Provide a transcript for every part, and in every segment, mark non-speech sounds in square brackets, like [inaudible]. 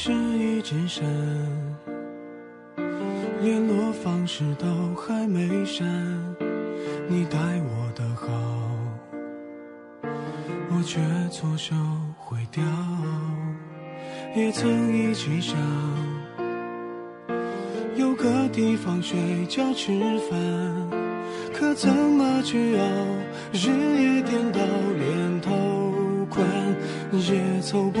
是一只身，联络方式都还没删，你待我的好，我却错手毁掉。也曾一起想有个地方睡觉吃饭，可怎么去熬？日夜颠倒，连头款也凑不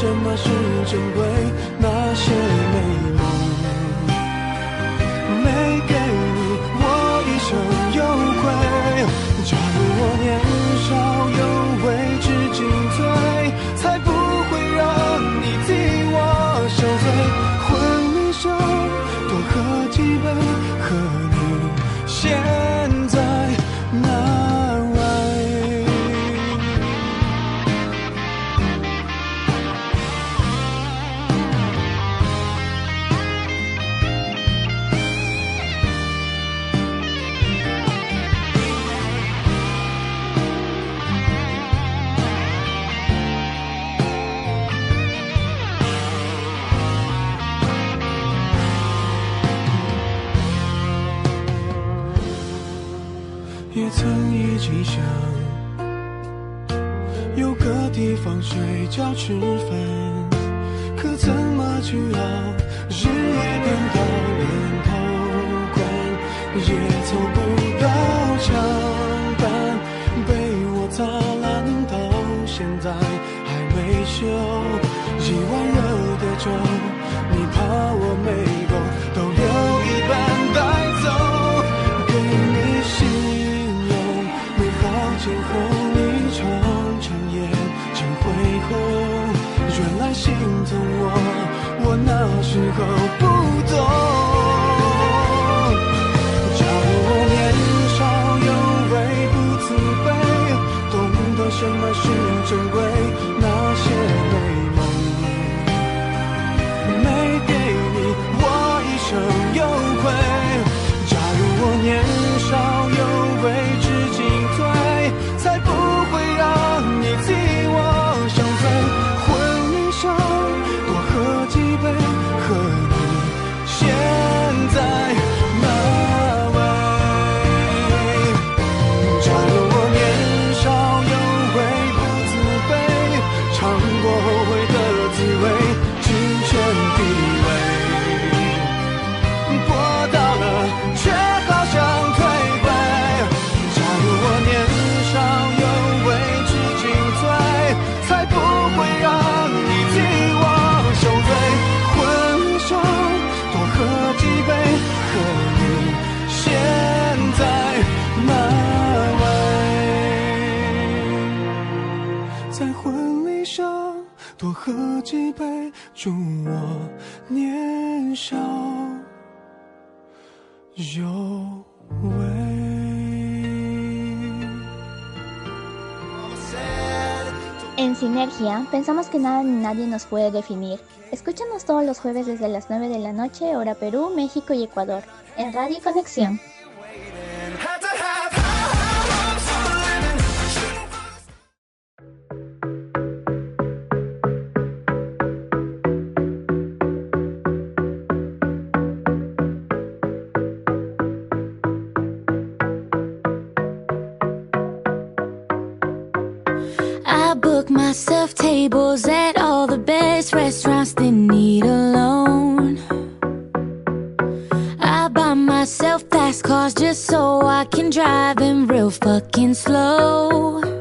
什么是珍贵，那些美睡觉吃饭，可怎么去熬？日夜颠倒，连头款也凑不到墙板，被我砸烂到现在还没修。一碗热的粥，你怕我没时候 Sinergia, pensamos que nada ni nadie nos puede definir. Escúchanos todos los jueves desde las 9 de la noche, hora Perú, México y Ecuador, en Radio Conexión. Myself tables at all the best restaurants, didn't eat alone. I buy myself fast cars just so I can drive them real fucking slow.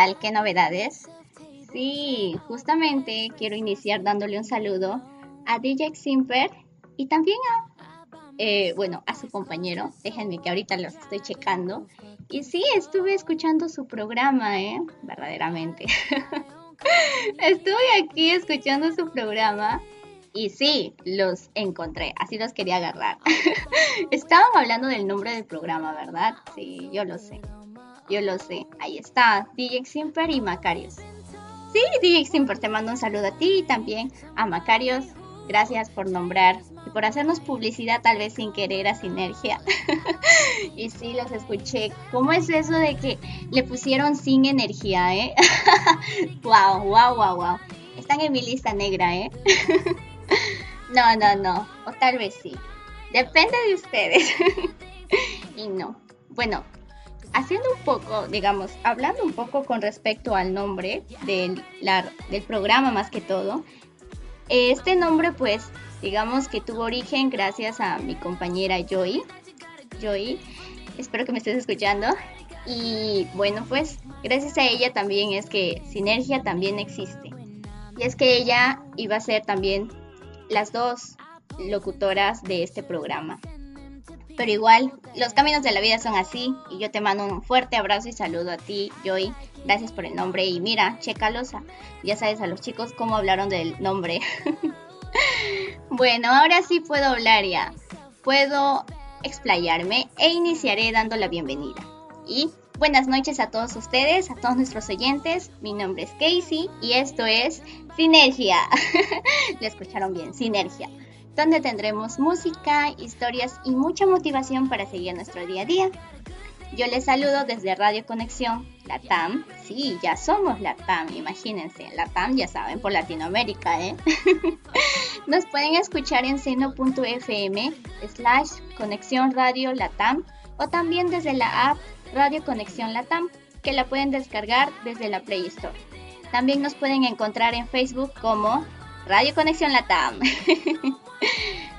Tal? ¿Qué novedades? Sí, justamente quiero iniciar dándole un saludo a DJ Simper y también a, eh, bueno, a su compañero. Déjenme que ahorita los estoy checando. Y sí, estuve escuchando su programa, ¿eh? Verdaderamente. [laughs] estuve aquí escuchando su programa y sí, los encontré, así los quería agarrar. [laughs] Estaban hablando del nombre del programa, ¿verdad? Sí, yo lo sé. Yo lo sé. Ahí está, DJ Simper y Macarios. Sí, DJ Simper, te mando un saludo a ti y también a Macarios. Gracias por nombrar y por hacernos publicidad tal vez sin querer a Sinergia. [laughs] y sí, los escuché. ¿Cómo es eso de que le pusieron sin energía, eh? wow, wow, wow, wow. Están en mi lista negra, ¿eh? [laughs] no, no, no. O tal vez sí. Depende de ustedes. [laughs] y no. Bueno, haciendo un poco, digamos, hablando un poco con respecto al nombre del, del programa más que todo, este nombre pues digamos que tuvo origen gracias a mi compañera Joy. Joy, espero que me estés escuchando. Y bueno pues gracias a ella también es que Sinergia también existe. Y es que ella iba a ser también las dos locutoras de este programa. Pero igual, los caminos de la vida son así y yo te mando un fuerte abrazo y saludo a ti, Joy. Gracias por el nombre y mira, chécalos, a- ya sabes a los chicos cómo hablaron del nombre. [laughs] bueno, ahora sí puedo hablar ya. Puedo explayarme e iniciaré dando la bienvenida. Y buenas noches a todos ustedes, a todos nuestros oyentes. Mi nombre es Casey y esto es Sinergia. [laughs] Lo escucharon bien, Sinergia. Donde tendremos música, historias y mucha motivación para seguir nuestro día a día. Yo les saludo desde Radio Conexión, la TAM. Sí, ya somos la TAM, imagínense. La TAM, ya saben, por Latinoamérica, ¿eh? [laughs] Nos pueden escuchar en seno.fm slash Conexión Radio Latam o también desde la app Radio Conexión Latam, que la pueden descargar desde la Play Store. También nos pueden encontrar en Facebook como Radio Conexión Latam. [laughs]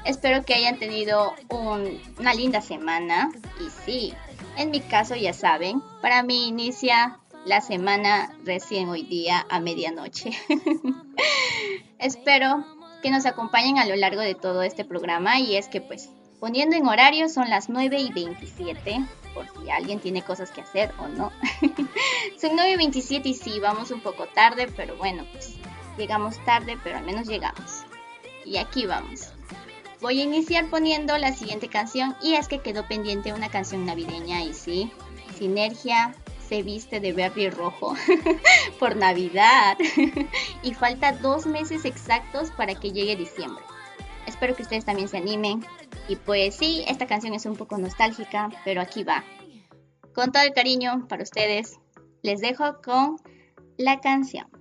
Espero que hayan tenido una linda semana y sí, en mi caso ya saben, para mí inicia la semana recién hoy día a medianoche. [laughs] Espero que nos acompañen a lo largo de todo este programa y es que pues poniendo en horario son las 9 y 27 por si alguien tiene cosas que hacer o no. [laughs] son 9 y 27 y sí, vamos un poco tarde, pero bueno, pues llegamos tarde, pero al menos llegamos. Y aquí vamos. Voy a iniciar poniendo la siguiente canción y es que quedó pendiente una canción navideña y sí, Sinergia se viste de verde y rojo [laughs] por Navidad [laughs] y falta dos meses exactos para que llegue diciembre. Espero que ustedes también se animen y pues sí, esta canción es un poco nostálgica, pero aquí va. Con todo el cariño para ustedes, les dejo con la canción.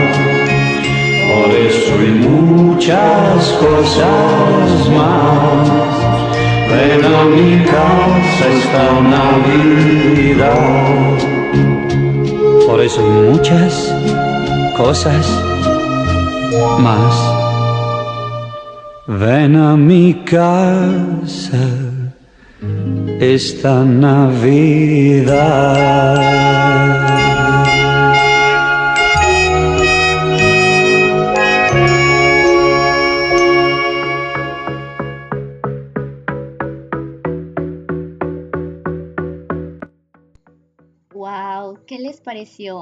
Hay muchas cosas más. Ven a mi casa esta Navidad. Por eso muchas cosas más. Ven a mi casa esta Navidad.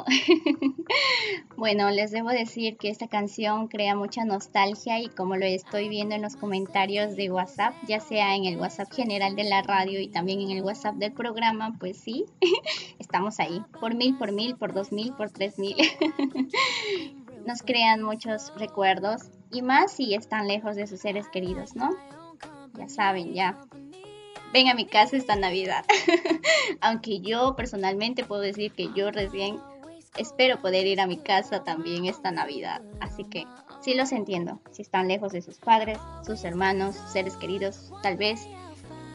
[laughs] bueno, les debo decir que esta canción crea mucha nostalgia y como lo estoy viendo en los comentarios de WhatsApp, ya sea en el WhatsApp general de la radio y también en el WhatsApp del programa, pues sí, [laughs] estamos ahí, por mil, por mil, por dos mil, por tres mil. [laughs] Nos crean muchos recuerdos y más si están lejos de sus seres queridos, ¿no? Ya saben, ya ven a mi casa esta Navidad. [laughs] Aunque yo personalmente puedo decir que yo recién espero poder ir a mi casa también esta Navidad. Así que sí los entiendo. Si están lejos de sus padres, sus hermanos, seres queridos, tal vez,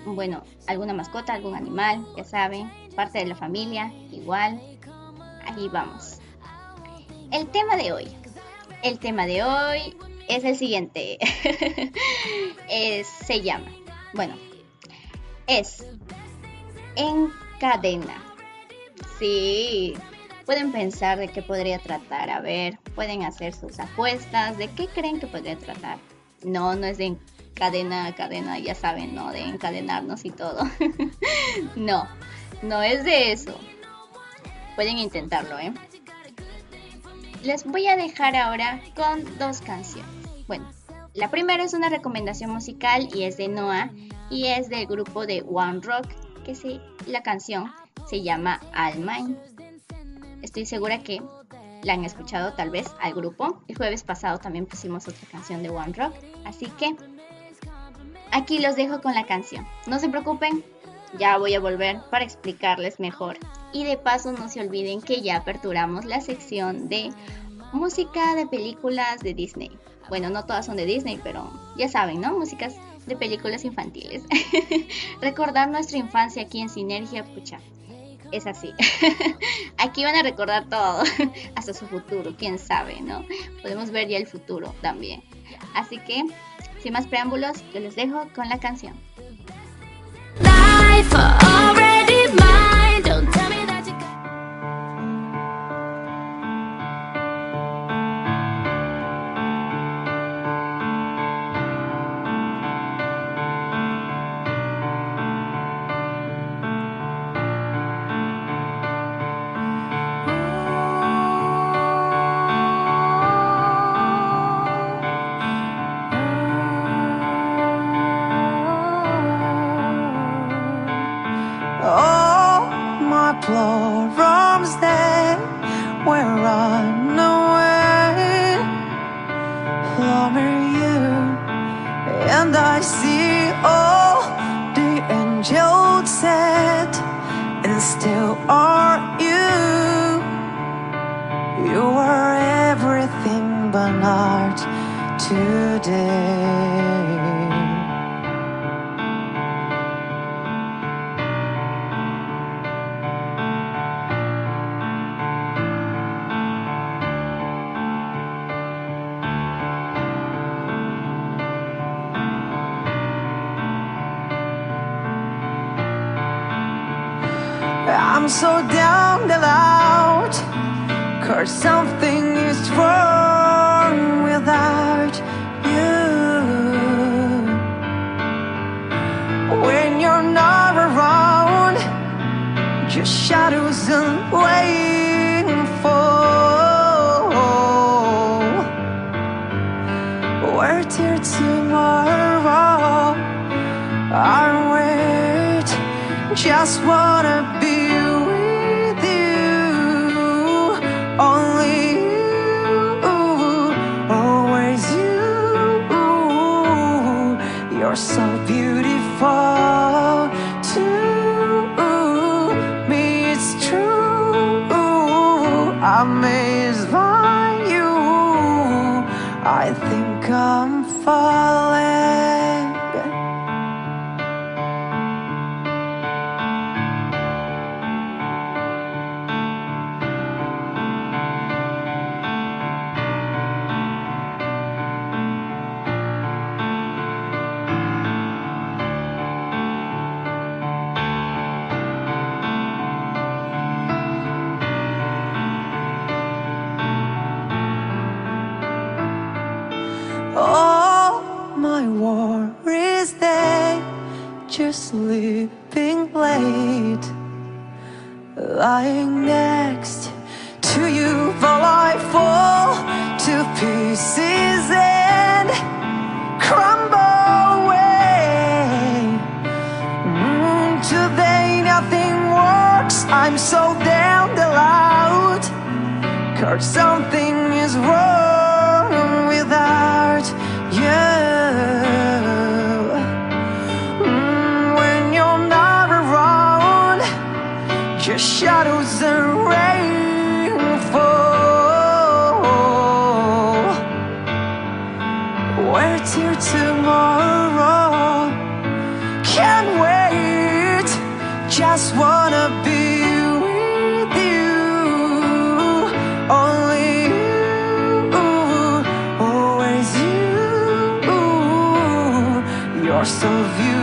bueno, alguna mascota, algún animal, ya saben, parte de la familia, igual. Ahí vamos. El tema de hoy. El tema de hoy es el siguiente. Es- [laughs] se llama, bueno, es encadena. Sí, pueden pensar de qué podría tratar. A ver, pueden hacer sus apuestas. ¿De qué creen que podría tratar? No, no es de cadena, cadena, ya saben, ¿no? De encadenarnos y todo. [laughs] no, no es de eso. Pueden intentarlo, ¿eh? Les voy a dejar ahora con dos canciones. Bueno, la primera es una recomendación musical y es de Noah y es del grupo de One Rock, que sí, la canción se llama All Mine. Estoy segura que la han escuchado tal vez al grupo. El jueves pasado también pusimos otra canción de One Rock, así que aquí los dejo con la canción. No se preocupen, ya voy a volver para explicarles mejor. Y de paso no se olviden que ya aperturamos la sección de música de películas de Disney. Bueno, no todas son de Disney, pero ya saben, ¿no? Músicas de películas infantiles. [laughs] Recordar nuestra infancia aquí en Sinergia, pucha, es así. [laughs] aquí van a recordar todo, [laughs] hasta su futuro, quién sabe, ¿no? Podemos ver ya el futuro también. Así que, sin más preámbulos, yo les dejo con la canción. Next to you while I fall to pieces and crumble away. Mm, today nothing works. I'm so the loud. Cause something is wrong without you. Mm, when you're not around, just shadows Just wanna be with you. Only you, always you. You're so beautiful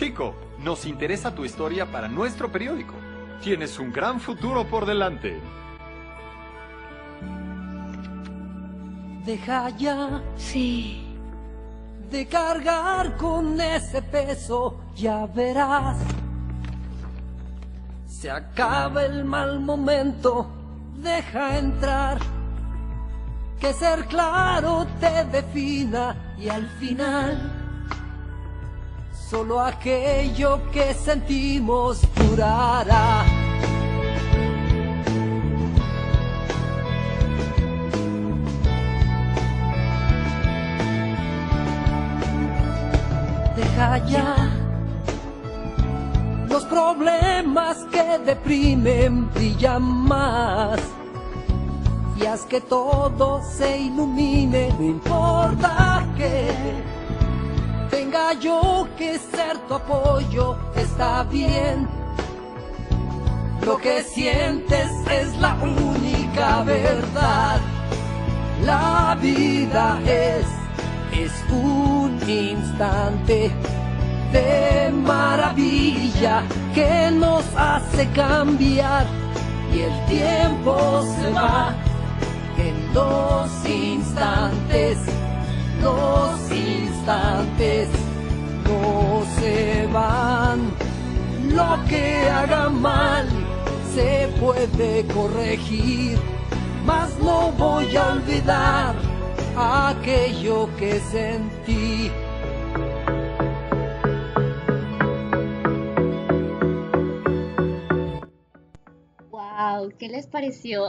Chico, nos interesa tu historia para nuestro periódico. Tienes un gran futuro por delante. Deja ya Sí. de cargar con ese peso, ya verás. Se acaba el mal momento, deja entrar. Que ser claro te defina y al final solo aquello que sentimos durará. Deja ya los problemas que deprimen brillan más. Y haz que todo se ilumine, no importa que tenga yo que ser tu apoyo, está bien. Lo que sientes es la única verdad. La vida es, es un instante de maravilla que nos hace cambiar y el tiempo se va en dos instantes, dos instantes no se van. Lo que haga mal se puede corregir, mas no voy a olvidar aquello que sentí. Wow, ¿qué les pareció?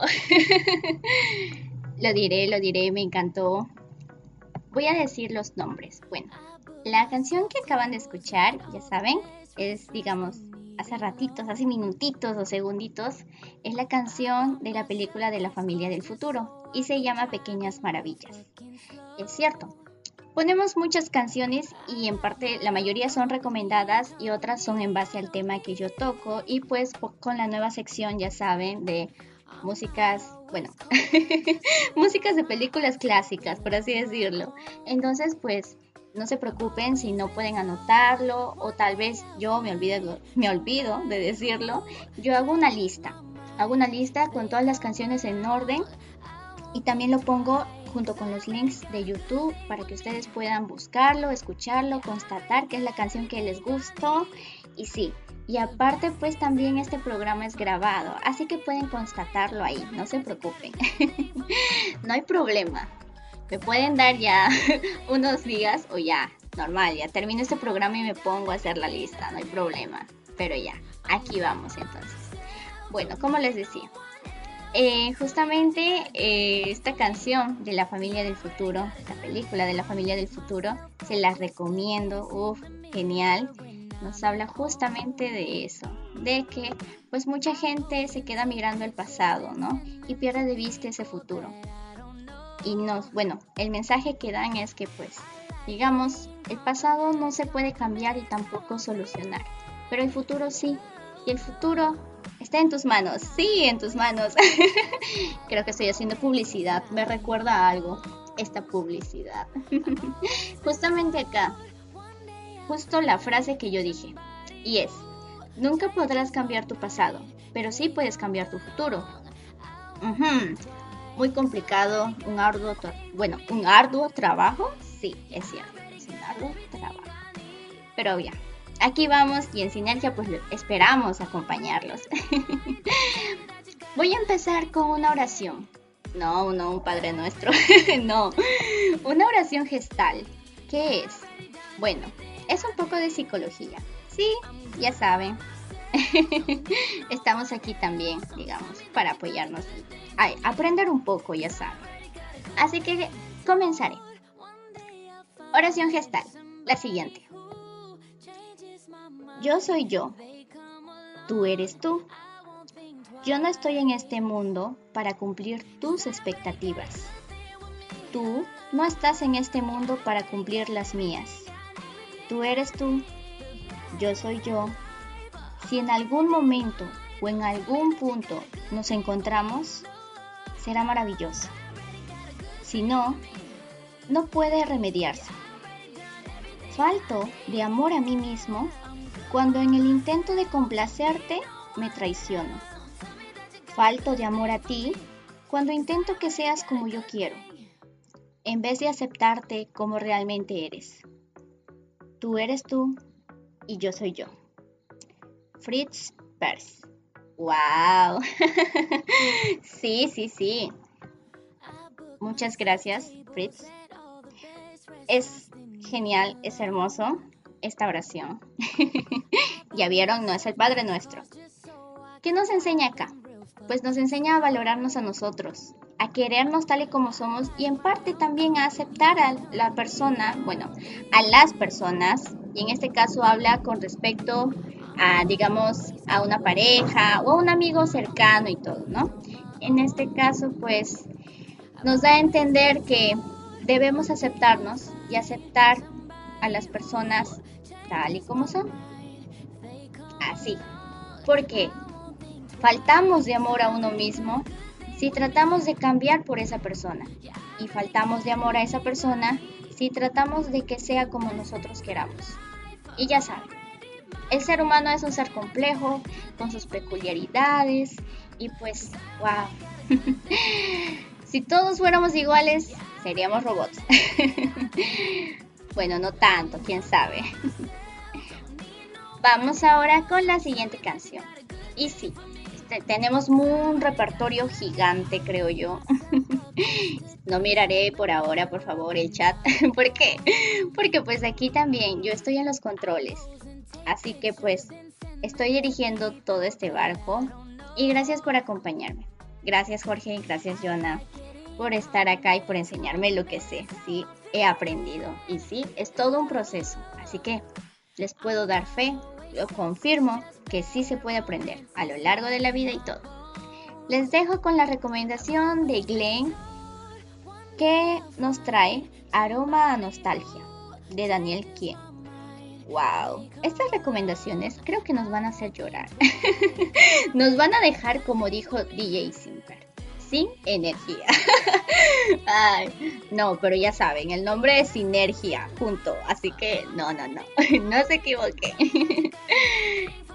[laughs] lo diré, lo diré, me encantó. Voy a decir los nombres. Bueno, la canción que acaban de escuchar, ya saben, es, digamos, hace ratitos, hace minutitos o segunditos, es la canción de la película de la familia del futuro y se llama Pequeñas Maravillas. Es cierto, ponemos muchas canciones y en parte la mayoría son recomendadas y otras son en base al tema que yo toco y pues con la nueva sección, ya saben, de músicas, bueno, [laughs] músicas de películas clásicas, por así decirlo. Entonces, pues no se preocupen si no pueden anotarlo o tal vez yo me olvido, me olvido de decirlo. Yo hago una lista, hago una lista con todas las canciones en orden y también lo pongo junto con los links de YouTube para que ustedes puedan buscarlo, escucharlo, constatar que es la canción que les gustó y sí. Y aparte pues también este programa es grabado, así que pueden constatarlo ahí, no se preocupen. [laughs] no hay problema. Me pueden dar ya [laughs] unos días o ya, normal, ya termino este programa y me pongo a hacer la lista, no hay problema. Pero ya, aquí vamos entonces. Bueno, como les decía, eh, justamente eh, esta canción de la familia del futuro, la película de la familia del futuro, se la recomiendo, uff, genial. Nos habla justamente de eso, de que pues mucha gente se queda mirando el pasado, ¿no? Y pierde de vista ese futuro. Y nos, bueno, el mensaje que dan es que pues, digamos, el pasado no se puede cambiar y tampoco solucionar, pero el futuro sí. Y el futuro está en tus manos, sí, en tus manos. [laughs] Creo que estoy haciendo publicidad, me recuerda a algo esta publicidad. [laughs] Justamente acá, justo la frase que yo dije, y es, nunca podrás cambiar tu pasado, pero sí puedes cambiar tu futuro. Ujú, Muy complicado, un arduo, bueno, un arduo trabajo, sí, es cierto, es un arduo trabajo. Pero ya, aquí vamos y en Sinergia pues esperamos acompañarlos. [laughs] Voy a empezar con una oración. No, no, un Padre Nuestro. [laughs] no, una oración gestal. ¿Qué es? Bueno, es un poco de psicología. Sí, ya saben. [laughs] Estamos aquí también, digamos, para apoyarnos aprender un poco, ya saben. Así que comenzaré. Oración gestal. La siguiente. Yo soy yo. Tú eres tú. Yo no estoy en este mundo para cumplir tus expectativas. Tú no estás en este mundo para cumplir las mías. Tú eres tú. Yo soy yo. Si en algún momento o en algún punto nos encontramos, será maravilloso. Si no, no puede remediarse. Falto de amor a mí mismo cuando en el intento de complacerte me traiciono. Falto de amor a ti cuando intento que seas como yo quiero, en vez de aceptarte como realmente eres. Tú eres tú y yo soy yo. Fritz Perls. ¡Wow! [laughs] sí, sí, sí. Muchas gracias, Fritz. Es genial, es hermoso esta oración. [laughs] ya vieron, no es el Padre Nuestro. ¿Qué nos enseña acá? Pues nos enseña a valorarnos a nosotros, a querernos tal y como somos y en parte también a aceptar a la persona, bueno, a las personas, y en este caso habla con respecto a, digamos, a una pareja o a un amigo cercano y todo, ¿no? En este caso, pues, nos da a entender que debemos aceptarnos y aceptar a las personas tal y como son. Así. Porque faltamos de amor a uno mismo si tratamos de cambiar por esa persona. Y faltamos de amor a esa persona si tratamos de que sea como nosotros queramos. Y ya saben, el ser humano es un ser complejo, con sus peculiaridades, y pues, wow. [laughs] si todos fuéramos iguales, seríamos robots. [laughs] bueno, no tanto, quién sabe. [laughs] Vamos ahora con la siguiente canción. Y sí, este, tenemos un repertorio gigante, creo yo. [laughs] no miraré por ahora, por favor, el chat. [laughs] ¿Por qué? Porque pues aquí también yo estoy en los controles. Así que pues estoy dirigiendo todo este barco. Y gracias por acompañarme. Gracias Jorge, gracias Jonah por estar acá y por enseñarme lo que sé. Sí, he aprendido. Y sí, es todo un proceso. Así que les puedo dar fe, yo confirmo que sí se puede aprender a lo largo de la vida y todo. Les dejo con la recomendación de Glenn que nos trae Aroma a Nostalgia de Daniel Quien. Wow, estas recomendaciones creo que nos van a hacer llorar. [laughs] nos van a dejar, como dijo DJ Simper, sin energía. [laughs] Ay, no, pero ya saben, el nombre es Sinergia, punto. Así que no, no, no, [laughs] no se equivoque. [laughs]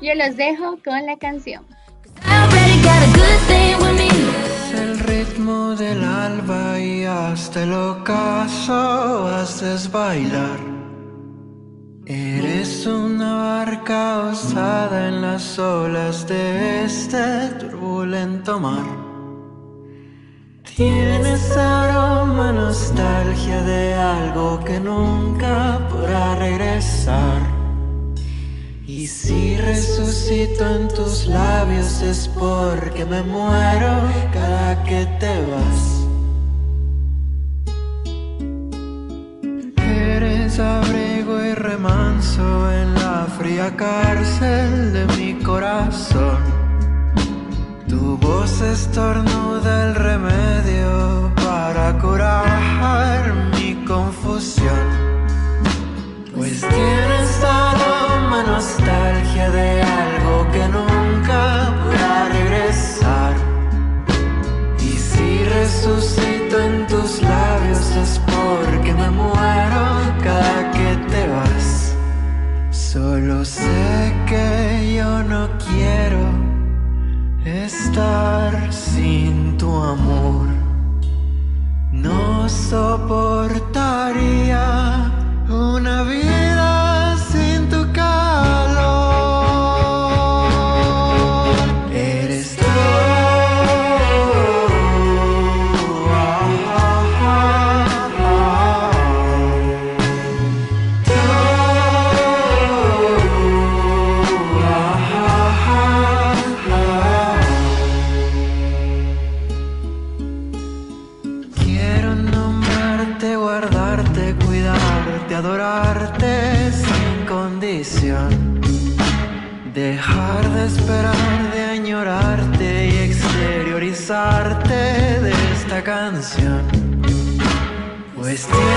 Yo los dejo con la canción. El ritmo del alba y hasta el ocaso haces bailar. Eres una barca osada en las olas de este turbulento mar. Tienes aroma, nostalgia de algo que nunca podrá regresar. Y si resucito en tus labios es porque me muero cada que te vas. Eres abrigo y remanso manso en la fría cárcel de mi corazón. Tu voz estornuda el remedio para curar mi confusión. Pues tienes aroma nostalgia de algo que nunca podrá regresar. Y si resucito en tus labios es porque me muero cada que te vas. Solo sé que yo no quiero estar sin tu amor. No soportaría Pues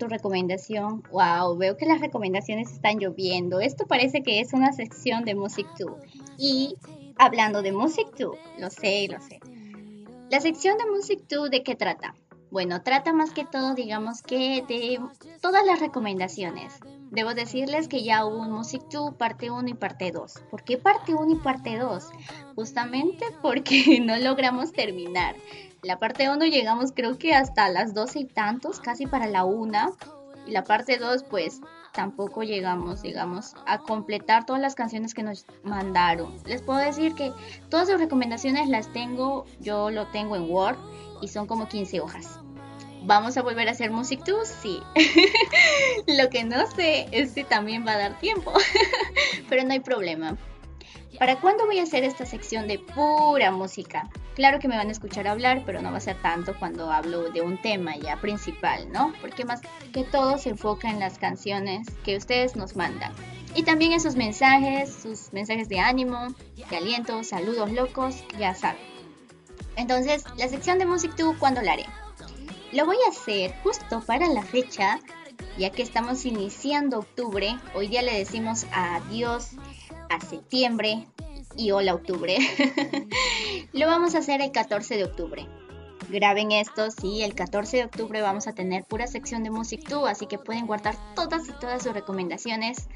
tu recomendación. Wow, veo que las recomendaciones están lloviendo. Esto parece que es una sección de Music 2. Y hablando de Music 2, lo sé, lo sé. La sección de Music 2, ¿de qué trata? Bueno, trata más que todo, digamos que de todas las recomendaciones. Debo decirles que ya hubo un Music 2 parte 1 y parte 2. ¿Por qué parte 1 y parte 2? Justamente porque [laughs] no logramos terminar. La parte 1 llegamos creo que hasta las 12 y tantos, casi para la 1. Y la parte 2 pues tampoco llegamos, digamos, a completar todas las canciones que nos mandaron. Les puedo decir que todas sus recomendaciones las tengo, yo lo tengo en Word y son como 15 hojas. ¿Vamos a volver a hacer Music 2? Sí. [laughs] Lo que no sé es si también va a dar tiempo. [laughs] Pero no hay problema. ¿Para cuándo voy a hacer esta sección de pura música? Claro que me van a escuchar hablar, pero no va a ser tanto cuando hablo de un tema ya principal, ¿no? Porque más que todo se enfoca en las canciones que ustedes nos mandan. Y también en sus mensajes, sus mensajes de ánimo, de aliento, saludos locos, ya saben. Entonces, la sección de Music 2, ¿cuándo la haré? Lo voy a hacer justo para la fecha, ya que estamos iniciando octubre. Hoy día le decimos adiós a septiembre y hola octubre. [laughs] Lo vamos a hacer el 14 de octubre. Graben esto, sí, el 14 de octubre vamos a tener pura sección de Music 2, así que pueden guardar todas y todas sus recomendaciones.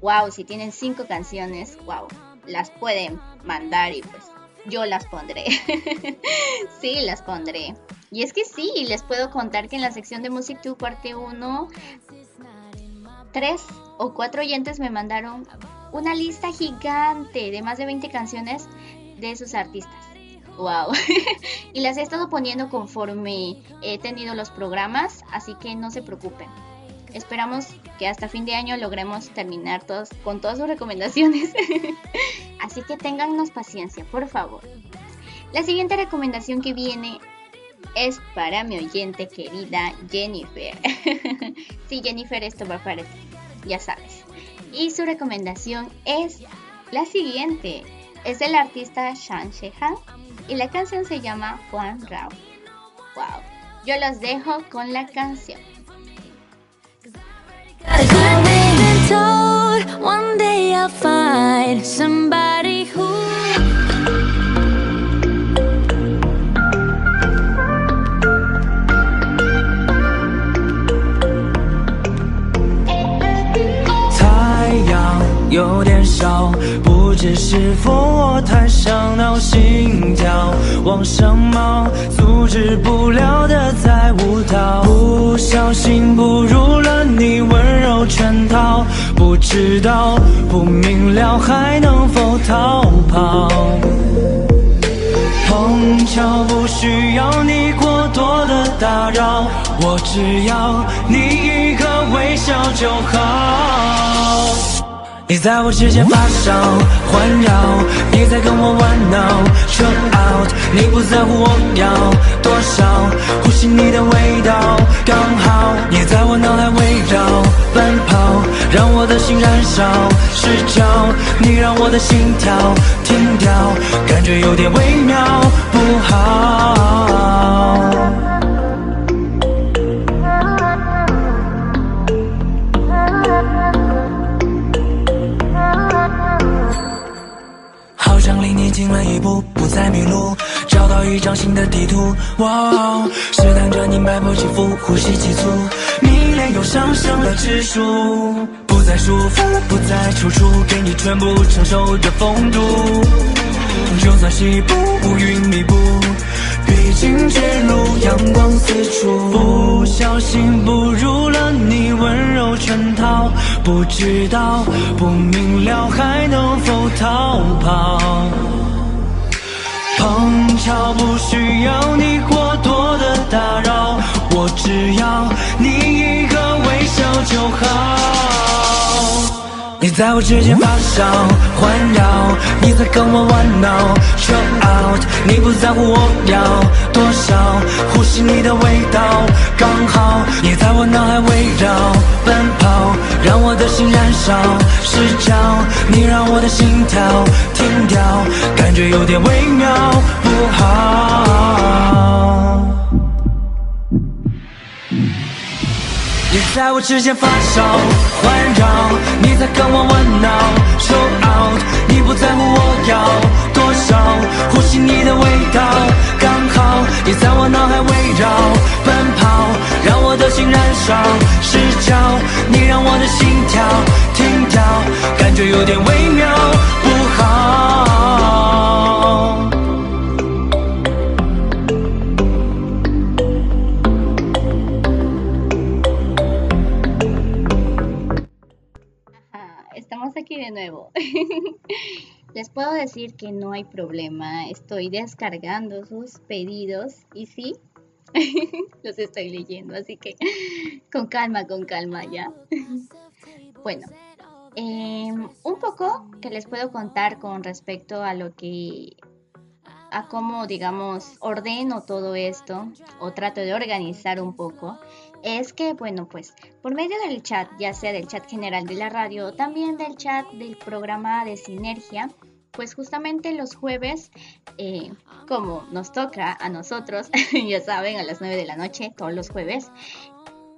Wow, si tienen cinco canciones, wow, las pueden mandar y pues yo las pondré. [laughs] sí, las pondré. Y es que sí, les puedo contar que en la sección de Music 2 parte 1, tres o cuatro oyentes me mandaron una lista gigante de más de 20 canciones de sus artistas. Wow. [laughs] y las he estado poniendo conforme he tenido los programas, así que no se preocupen. Esperamos que hasta fin de año logremos terminar todos con todas sus recomendaciones. [laughs] así que téngannos paciencia, por favor. La siguiente recomendación que viene es para mi oyente querida Jennifer. [laughs] sí, Jennifer, esto va para ti, ya sabes. Y su recomendación es la siguiente. Es del artista Shang Shehan y la canción se llama Juan Rao. Wow. Yo los dejo con la canción. 有点少，不知是否我太伤脑，心跳往上冒，阻止不了的在舞蹈，不小心步入了你温柔圈套，不知道不明了还能否逃跑。碰巧不需要你过多的打扰，我只要你一个微笑就好。你在我之间发烧环绕，你在跟我玩闹 c h u out，你不在乎我要多少，呼吸你的味道刚好，你在我脑海围绕奔跑，让我的心燃烧失焦，你让我的心跳停掉，感觉有点微妙不好。步，不再迷路，找到一张新的地图。哇，试探着你脉搏起伏，呼吸急促，迷恋又上升了指数，不再束缚，不再踌躇，给你全部承受的风度。就算西部乌云密布，披荆之路，阳光四处，不小心步入了你温柔圈套，不知道不明了还能否逃跑。碰巧不需要你过多的打扰，我只要你一个微笑就好。你在我之间发烧环绕，你在跟我玩闹，Chill out，你不在乎我要多少，呼吸你的味道刚好，你在我脑海围绕奔跑，让我的心燃烧失焦，你让我的心跳停掉，感觉有点微妙不好。你在我指尖发烧环绕，你在跟我玩闹，show out，你不在乎我要多少，呼吸你的味道刚好，你在我脑海围绕奔跑，让我的心燃烧失焦，你让我的心跳停掉，感觉有点微妙。De nuevo. [laughs] Les puedo decir que no hay problema. Estoy descargando sus pedidos y sí, [laughs] los estoy leyendo. Así que con calma, con calma ya. [laughs] Bueno, em, un poco que les puedo contar con respecto a lo que a cómo, digamos, ordeno todo esto o trato de organizar un poco, es que, bueno, pues por medio del chat, ya sea del chat general de la radio o también del chat del programa de Sinergia, pues justamente los jueves, eh, como nos toca a nosotros, [laughs] ya saben, a las 9 de la noche, todos los jueves,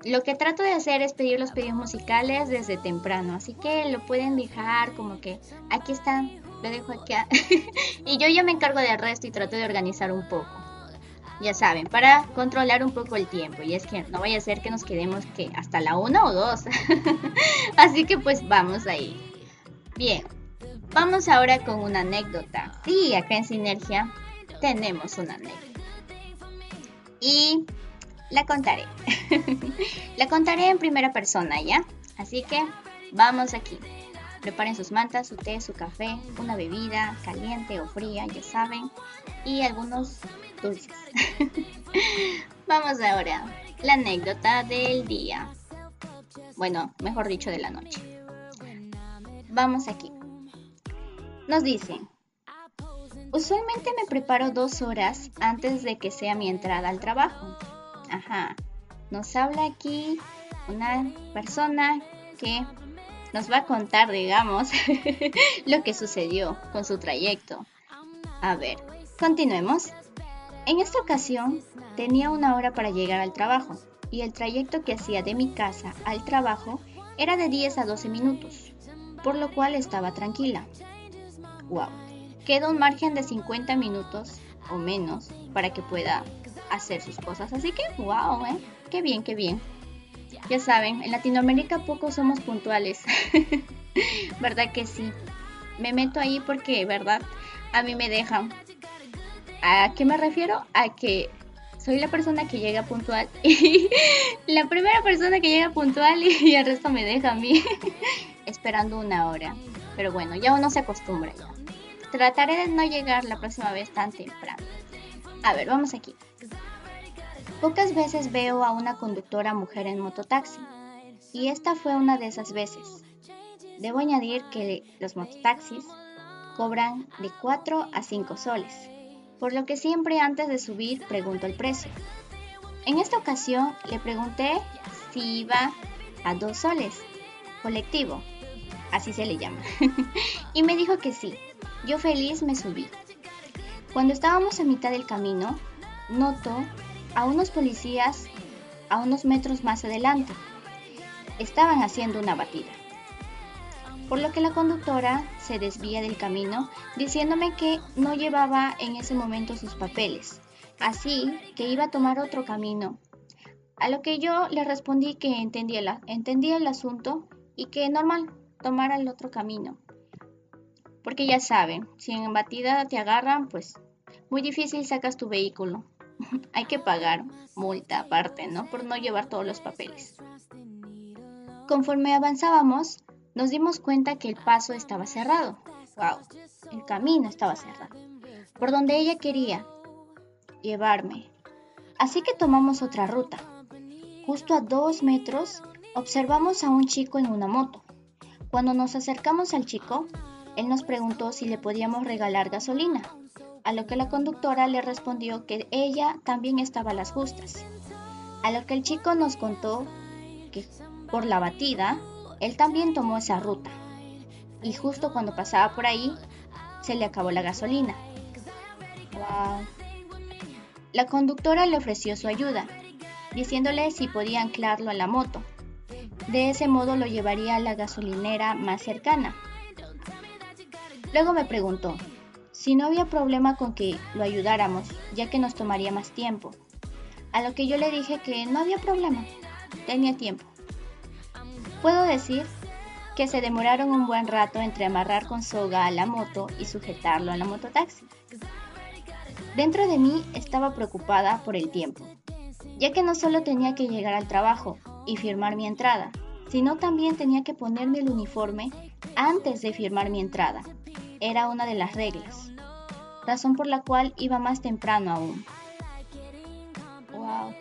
lo que trato de hacer es pedir los pedidos musicales desde temprano, así que lo pueden dejar como que aquí están, lo dejo aquí. [laughs] y yo ya me encargo del resto y trato de organizar un poco. Ya saben, para controlar un poco el tiempo. Y es que no vaya a ser que nos quedemos que hasta la una o dos. [laughs] así que pues vamos ahí. Bien, vamos ahora con una anécdota. Sí, acá en Sinergia tenemos una anécdota. Y la contaré. [laughs] la contaré en primera persona, ¿ya? Así que vamos aquí. Preparen sus mantas, su té, su café, una bebida caliente o fría, ya saben, y algunos [laughs] vamos ahora. La anécdota del día. Bueno, mejor dicho, de la noche. Vamos aquí. Nos dicen, usualmente me preparo dos horas antes de que sea mi entrada al trabajo. Ajá. Nos habla aquí una persona que nos va a contar, digamos, [laughs] lo que sucedió con su trayecto. A ver, continuemos. En esta ocasión tenía una hora para llegar al trabajo y el trayecto que hacía de mi casa al trabajo era de 10 a 12 minutos, por lo cual estaba tranquila. Wow, queda un margen de 50 minutos o menos para que pueda hacer sus cosas, así que wow, ¿eh? Qué bien, qué bien. Ya saben, en Latinoamérica poco somos puntuales. [laughs] ¿Verdad que sí? Me meto ahí porque, ¿verdad? A mí me dejan. ¿A qué me refiero? A que soy la persona que llega puntual. [laughs] la primera persona que llega puntual y el resto me deja a mí [laughs] esperando una hora. Pero bueno, ya uno se acostumbra ya. Trataré de no llegar la próxima vez tan temprano. A ver, vamos aquí. Pocas veces veo a una conductora mujer en mototaxi, y esta fue una de esas veces. Debo añadir que los mototaxis cobran de 4 a 5 soles, por lo que siempre antes de subir pregunto el precio. En esta ocasión le pregunté si iba a 2 soles, colectivo, así se le llama, [laughs] y me dijo que sí. Yo feliz me subí. Cuando estábamos a mitad del camino, noto a unos policías a unos metros más adelante. Estaban haciendo una batida. Por lo que la conductora se desvía del camino diciéndome que no llevaba en ese momento sus papeles, así que iba a tomar otro camino. A lo que yo le respondí que entendía, el asunto y que normal tomara el otro camino. Porque ya saben, si en batida te agarran, pues muy difícil sacas tu vehículo. [laughs] hay que pagar multa aparte, ¿no? Por no llevar todos los papeles. Conforme avanzábamos, nos dimos cuenta que el paso estaba cerrado. ¡Wow! El camino estaba cerrado. Por donde ella quería llevarme. Así que tomamos otra ruta. Justo a dos metros observamos a un chico en una moto. Cuando nos acercamos al chico, él nos preguntó si le podíamos regalar gasolina a lo que la conductora le respondió que ella también estaba a las justas. A lo que el chico nos contó que por la batida, él también tomó esa ruta. Y justo cuando pasaba por ahí, se le acabó la gasolina. La conductora le ofreció su ayuda, diciéndole si podía anclarlo a la moto. De ese modo lo llevaría a la gasolinera más cercana. Luego me preguntó, si no había problema con que lo ayudáramos, ya que nos tomaría más tiempo. A lo que yo le dije que no había problema, tenía tiempo. Puedo decir que se demoraron un buen rato entre amarrar con soga a la moto y sujetarlo a la mototaxi. Dentro de mí estaba preocupada por el tiempo, ya que no solo tenía que llegar al trabajo y firmar mi entrada, sino también tenía que ponerme el uniforme antes de firmar mi entrada. Era una de las reglas razón por la cual iba más temprano aún. Wow.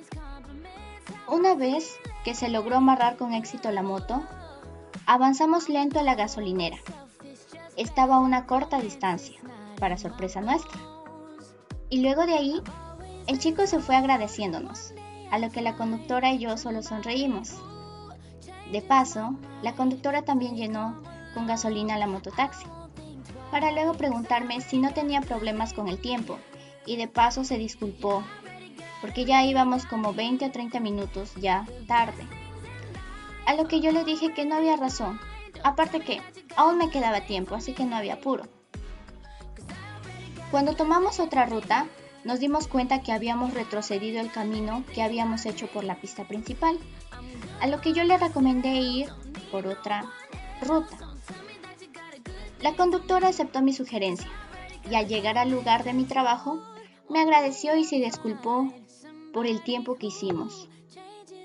Una vez que se logró amarrar con éxito la moto, avanzamos lento a la gasolinera. Estaba a una corta distancia, para sorpresa nuestra. Y luego de ahí, el chico se fue agradeciéndonos, a lo que la conductora y yo solo sonreímos. De paso, la conductora también llenó con gasolina la mototaxi, para luego preguntarme si no tenía problemas con el tiempo, y de paso se disculpó, porque ya íbamos como 20 o 30 minutos ya tarde. A lo que yo le dije que no había razón, aparte que aún me quedaba tiempo, así que no había apuro. Cuando tomamos otra ruta, nos dimos cuenta que habíamos retrocedido el camino que habíamos hecho por la pista principal, a lo que yo le recomendé ir por otra ruta. La conductora aceptó mi sugerencia y al llegar al lugar de mi trabajo me agradeció y se disculpó por el tiempo que hicimos.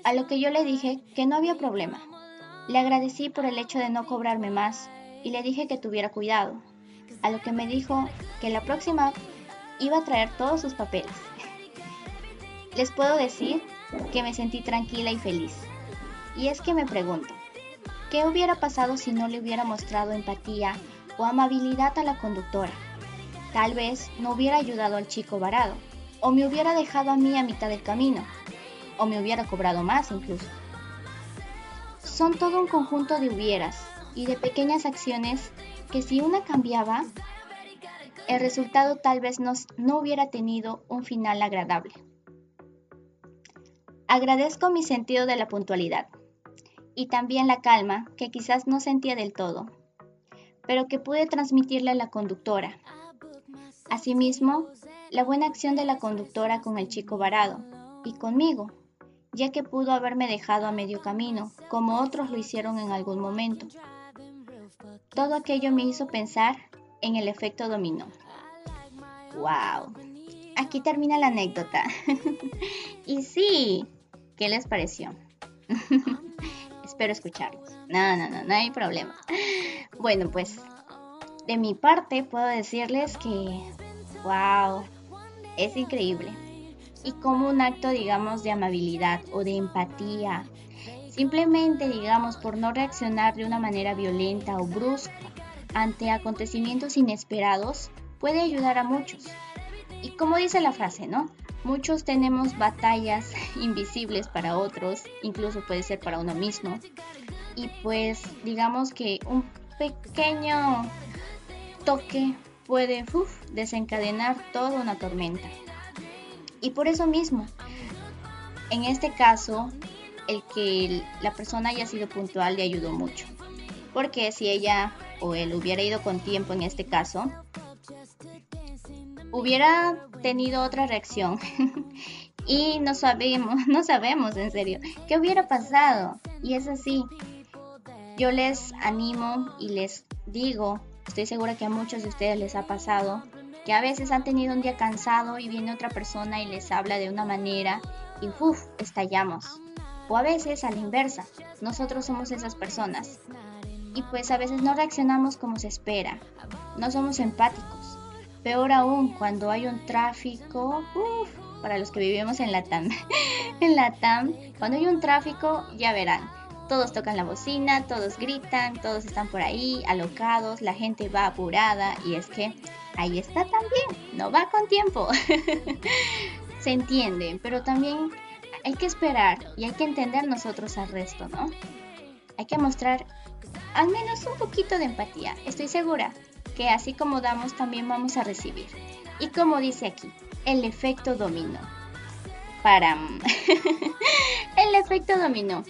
A lo que yo le dije que no había problema. Le agradecí por el hecho de no cobrarme más y le dije que tuviera cuidado. A lo que me dijo que la próxima iba a traer todos sus papeles. Les puedo decir que me sentí tranquila y feliz. Y es que me pregunto, ¿qué hubiera pasado si no le hubiera mostrado empatía o amabilidad a la conductora? Tal vez no hubiera ayudado al chico varado, o me hubiera dejado a mí a mitad del camino, o me hubiera cobrado más incluso. Son todo un conjunto de hubieras y de pequeñas acciones que si una cambiaba, el resultado tal vez no, no hubiera tenido un final agradable. Agradezco mi sentido de la puntualidad y también la calma que quizás no sentía del todo, pero que pude transmitirle a la conductora. Asimismo, la buena acción de la conductora con el chico varado y conmigo, ya que pudo haberme dejado a medio camino, como otros lo hicieron en algún momento. Todo aquello me hizo pensar en el efecto dominó. ¡Wow! Aquí termina la anécdota. [laughs] y sí, ¿qué les pareció? [laughs] Espero escucharlos. No, no, no, no hay problema. Bueno, pues de mi parte puedo decirles que, wow, es increíble. Y como un acto, digamos, de amabilidad o de empatía, simplemente, digamos, por no reaccionar de una manera violenta o brusca ante acontecimientos inesperados, puede ayudar a muchos. Y como dice la frase, ¿no? Muchos tenemos batallas [laughs] invisibles para otros, incluso puede ser para uno mismo. Y pues digamos que un pequeño toque puede desencadenar toda una tormenta. Y por eso mismo, en este caso, el que la persona haya sido puntual le ayudó mucho. Porque si ella o él hubiera ido con tiempo en este caso, hubiera tenido otra reacción. [laughs] y no sabemos, [laughs] no sabemos en serio qué hubiera pasado. Y es así. Yo les animo y les digo, estoy segura que a muchos de ustedes les ha pasado, que a veces han tenido un día cansado y viene otra persona y les habla de una manera y uff, estallamos. O a veces a la inversa, nosotros somos esas personas. Y pues a veces no reaccionamos como se espera, no somos empáticos. Peor aún cuando hay un tráfico, uff, para los que vivimos en la TAM. [laughs] en la TAM, cuando hay un tráfico, ya verán, todos tocan la bocina, todos gritan, todos están por ahí, alocados, la gente va apurada y es que ahí está también, no va con tiempo. [laughs] Se entiende, pero también hay que esperar y hay que entender nosotros al resto, ¿no? Hay que mostrar al menos un poquito de empatía, estoy segura que así como damos también vamos a recibir. Y como dice aquí, el efecto dominó. Para [laughs] el efecto dominó.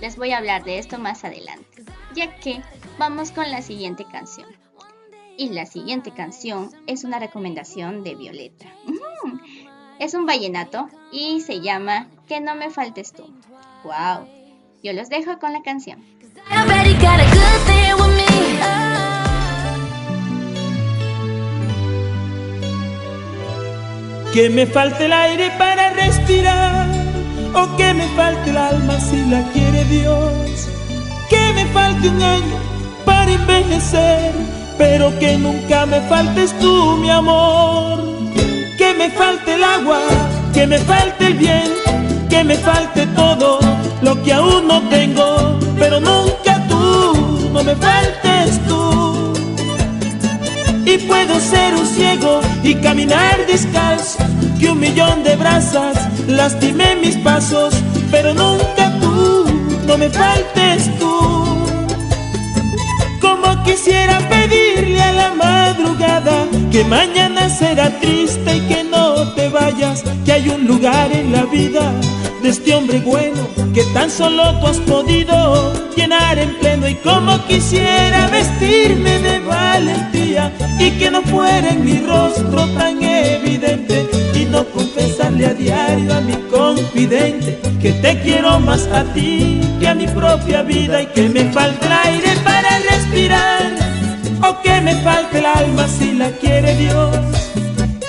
Les voy a hablar de esto más adelante, ya que vamos con la siguiente canción. Y la siguiente canción es una recomendación de Violeta. Es un vallenato y se llama Que no me faltes tú. ¡Wow! Yo los dejo con la canción. Que me falte el aire para respirar, o que me falte el alma si la quiere Dios. Que me falte un año para envejecer, pero que nunca me faltes tú, mi amor. Que me falte el agua, que me falte el bien, que me falte todo lo que aún no tengo, pero nunca tú, no me faltes tú. Y puedo ser un ciego y caminar descalzo, que un millón de brasas lastimé mis pasos, pero nunca tú, no me faltes tú. Como quisiera pedirle a la madrugada que mañana será triste y que no te vayas, que hay un lugar en la vida de este hombre bueno que tan solo tú has podido llenar en pleno y como quisiera vestirme de valentía y que no fuera en mi rostro tan evidente y no confesarle a diario a mi confidente que te quiero más a ti que a mi propia vida y que me falta el aire para respirar o que me falte el alma si la quiere Dios.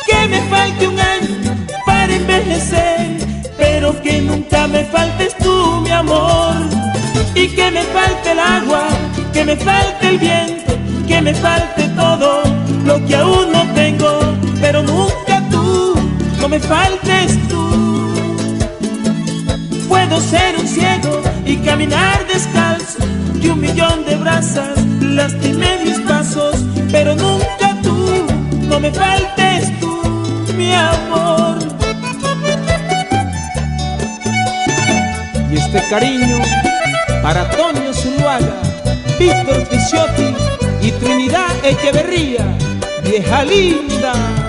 Que me falte un año para envejecer pero que nunca me faltes tú, mi amor, y que me falte el agua, que me falte el viento, que me falte todo lo que aún no tengo, pero nunca tú, no me faltes tú. Puedo ser un ciego y caminar descalzo, que un millón de brasas lastimé mis pasos, pero nunca tú, no me faltes tú, mi amor. Este cariño para Toño Zuluaga, Víctor Picciotti y Trinidad Echeverría, vieja linda.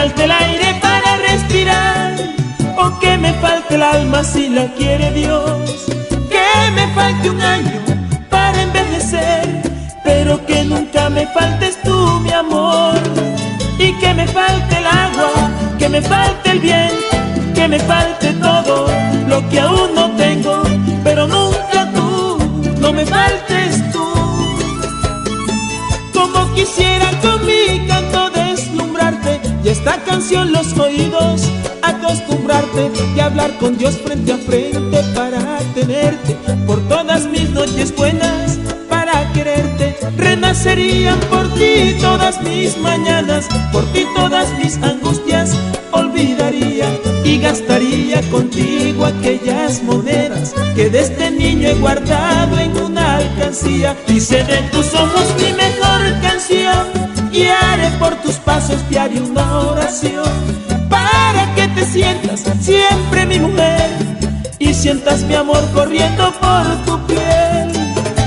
Falte el aire para respirar, o que me falte el alma si la quiere Dios. Que me falte un año para envejecer, pero que nunca me faltes tú, mi amor. Y que me falte el agua, que me falte el viento, que me falte todo lo que aún no tengo, pero nunca tú, no me faltes tú. Como quisiera con mi canto deslumbrarte y esta canción los oídos acostumbrarte y hablar con Dios frente a frente para tenerte. Por todas mis noches buenas para quererte. Renacerían por ti todas mis mañanas por ti todas mis angustias. Olvidaría y gastaría contigo aquellas monedas que desde niño he guardado en una alcancía. Hice de tus ojos mi mejor canción y haré por tus pasos diario una oración para que te sientas siempre mi mujer y sientas mi amor corriendo por tu piel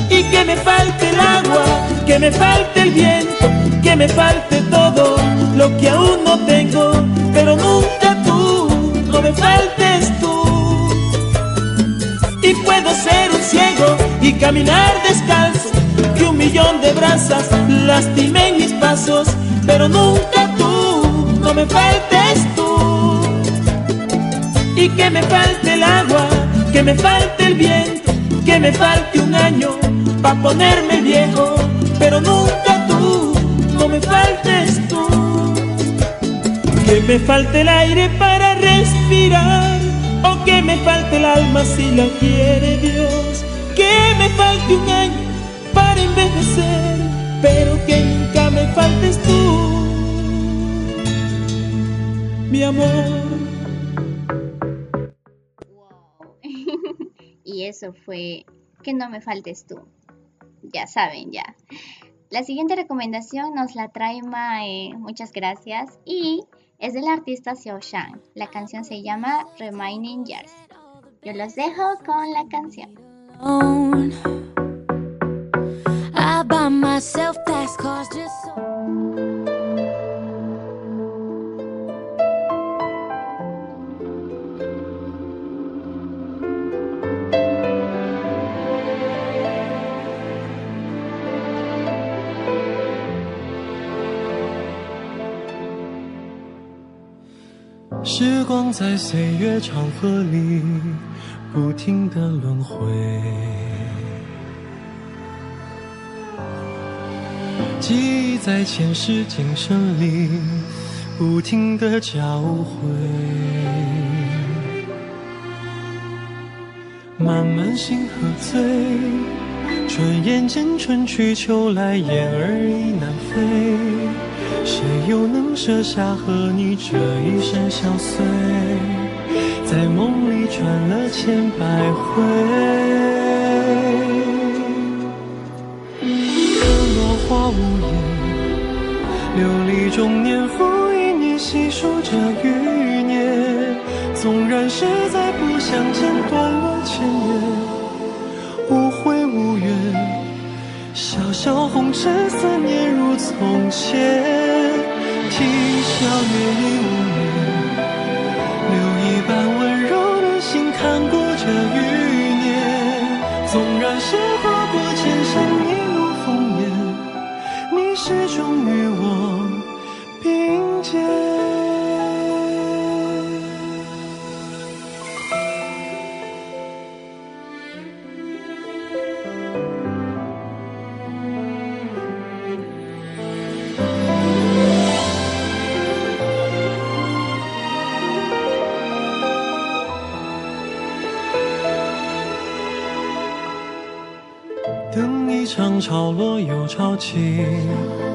y que me falte el agua, que me falte el viento, que me falte todo lo que aún no tengo, pero nunca tú, no me faltes tú. Y puedo ser un ciego y caminar descalzo, que un millón de brasas lastimen mis pasos, pero nunca tú, no me faltes tú. Y que me falte el agua, que me falte el viento, que me falte un año pa' ponerme viejo, pero nunca tú, no me faltes tú. Que me falte el aire para respirar, o que me falte el alma si la quiere Dios. Que me falte un año para envejecer, pero que nunca me faltes tú, mi amor. [laughs] y eso fue que no me faltes tú. Ya saben, ya. La siguiente recomendación nos la trae Mae, muchas gracias, y es del artista Xiao Shang. La canción se llama Remaining Years. Yo los dejo con la canción. 时光在岁月长河里不停的轮回，记忆在前世今生里不停的交汇。漫漫星河醉，转眼间春去秋来，雁儿已南飞。谁又能舍下和你这一生相随？在梦里转了千百回。花无言，流离中年复一年，细数着余年。纵然是在不相见，断了前缘，无悔无怨。潇潇红尘，思念如从前。听笑月已无眠，留一半温柔的心，看过这余终于潮起，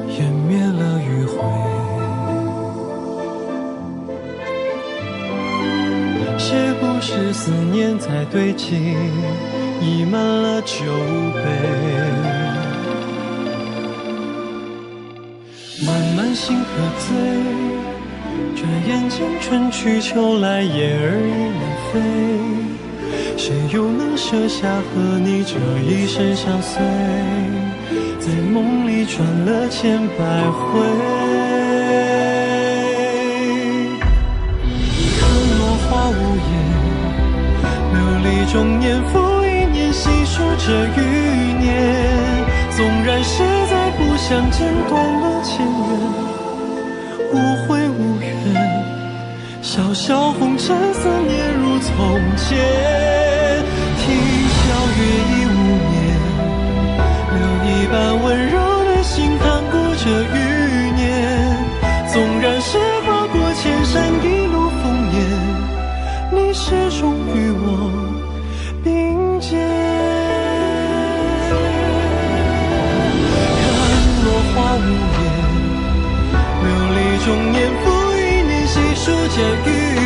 湮灭了余晖。是不是思念在堆积，溢满了酒杯？慢慢心喝醉，转眼间春去秋来，雁儿已南飞。谁又能舍下和你这一生相随？在梦里转了千百回。看落花无言，流离中年复一年，细数着余年。纵然是在不相见，断了前缘，无悔无怨。潇潇红尘，思念如从前。听笑月着雨。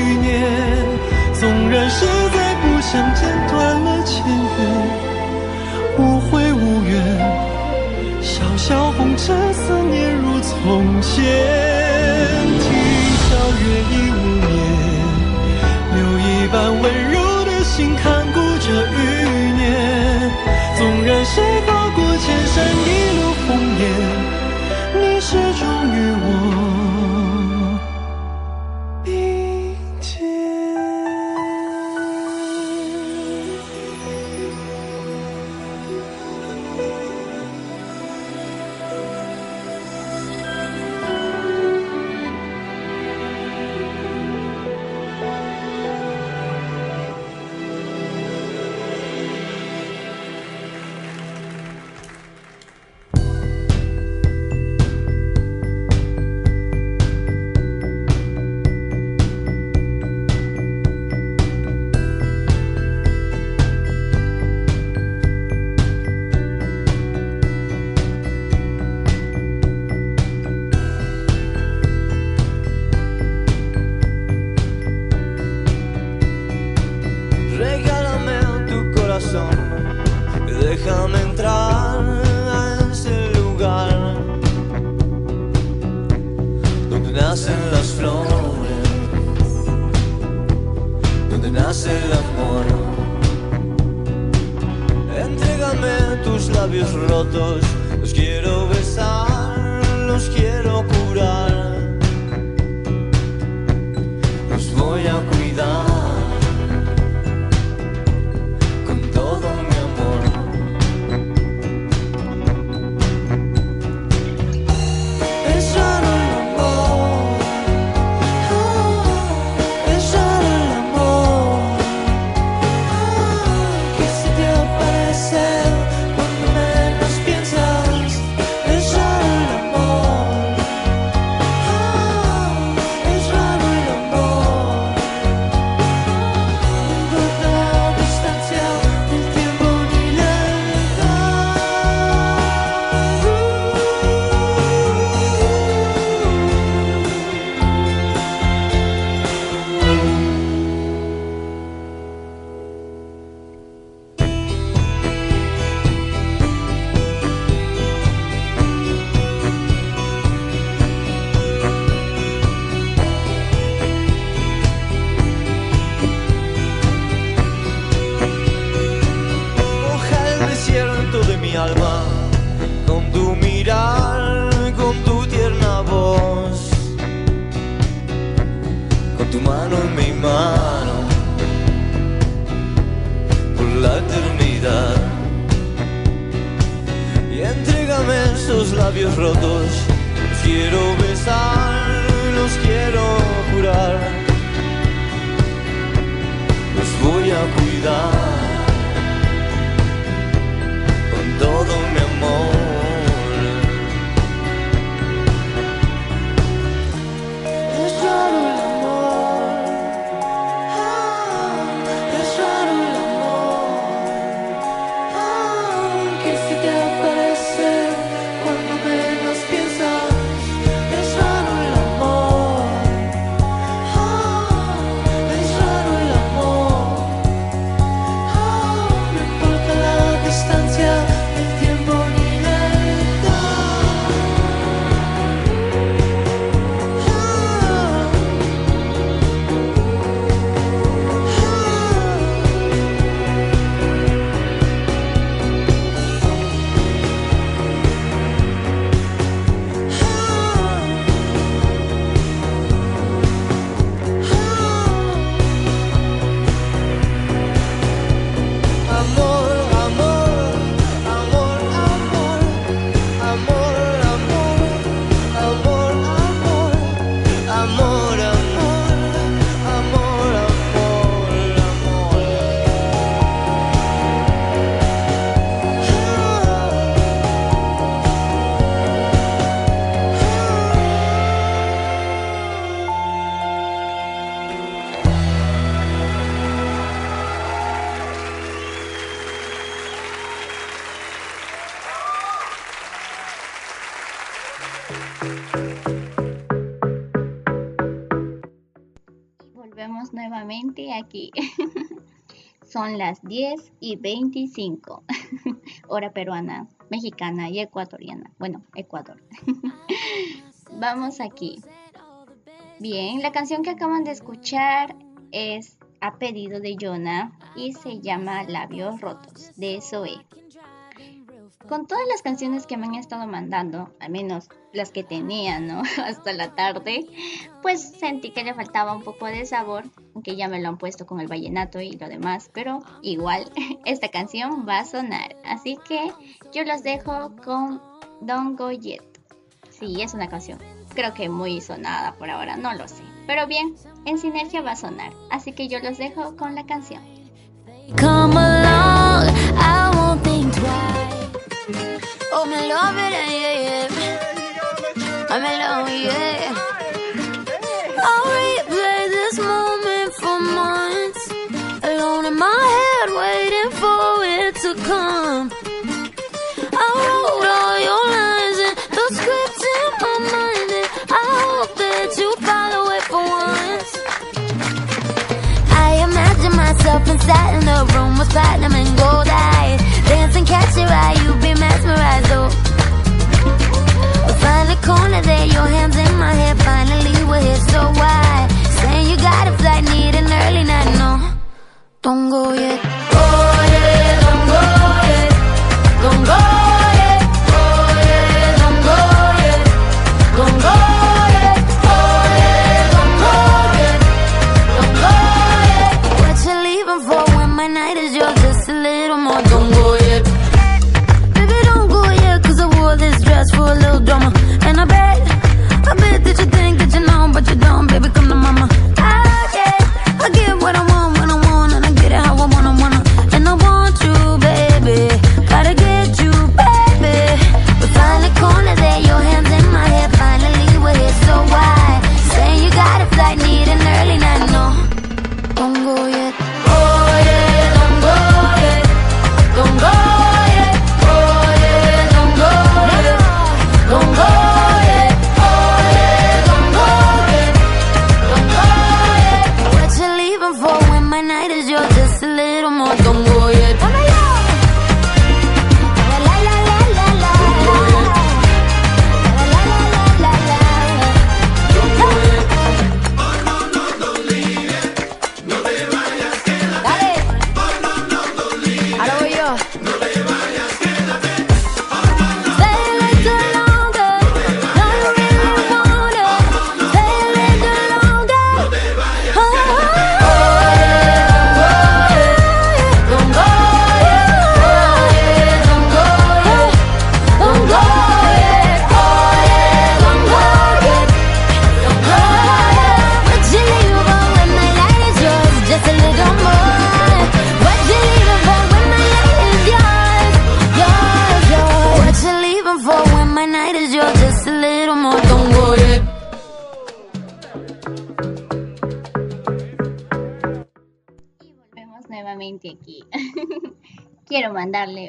Aquí. [laughs] Son las 10 y 25, [laughs] hora peruana, mexicana y ecuatoriana. Bueno, Ecuador. [laughs] Vamos aquí. Bien, la canción que acaban de escuchar es a pedido de Jonah y se llama Labios Rotos de Zoe. Con todas las canciones que me han estado mandando, al menos las que tenía, ¿no? [laughs] Hasta la tarde, pues sentí que le faltaba un poco de sabor, aunque ya me lo han puesto con el vallenato y lo demás, pero igual [laughs] esta canción va a sonar. Así que yo los dejo con Don't Go Yet. Sí, es una canción, creo que muy sonada por ahora, no lo sé. Pero bien, en sinergia va a sonar, así que yo los dejo con la canción. Come Oh, me love it, yeah, yeah. I'm alone, yeah. I'll replay this moment for months. Alone in my head, waiting for it to come. I wrote all your lines and the script in my mind, and I hope that you follow it for once. I imagine myself inside in the room with platinum and gold eyes. Dancing, catch your eye, you'll be mesmerized, oh. Find a corner there, your hands in my hair. Finally, we're here, so why? Saying you got a flight, need an early night, no. Don't go yet. Oh, yeah, don't go yet. Don't go baby, come to mama.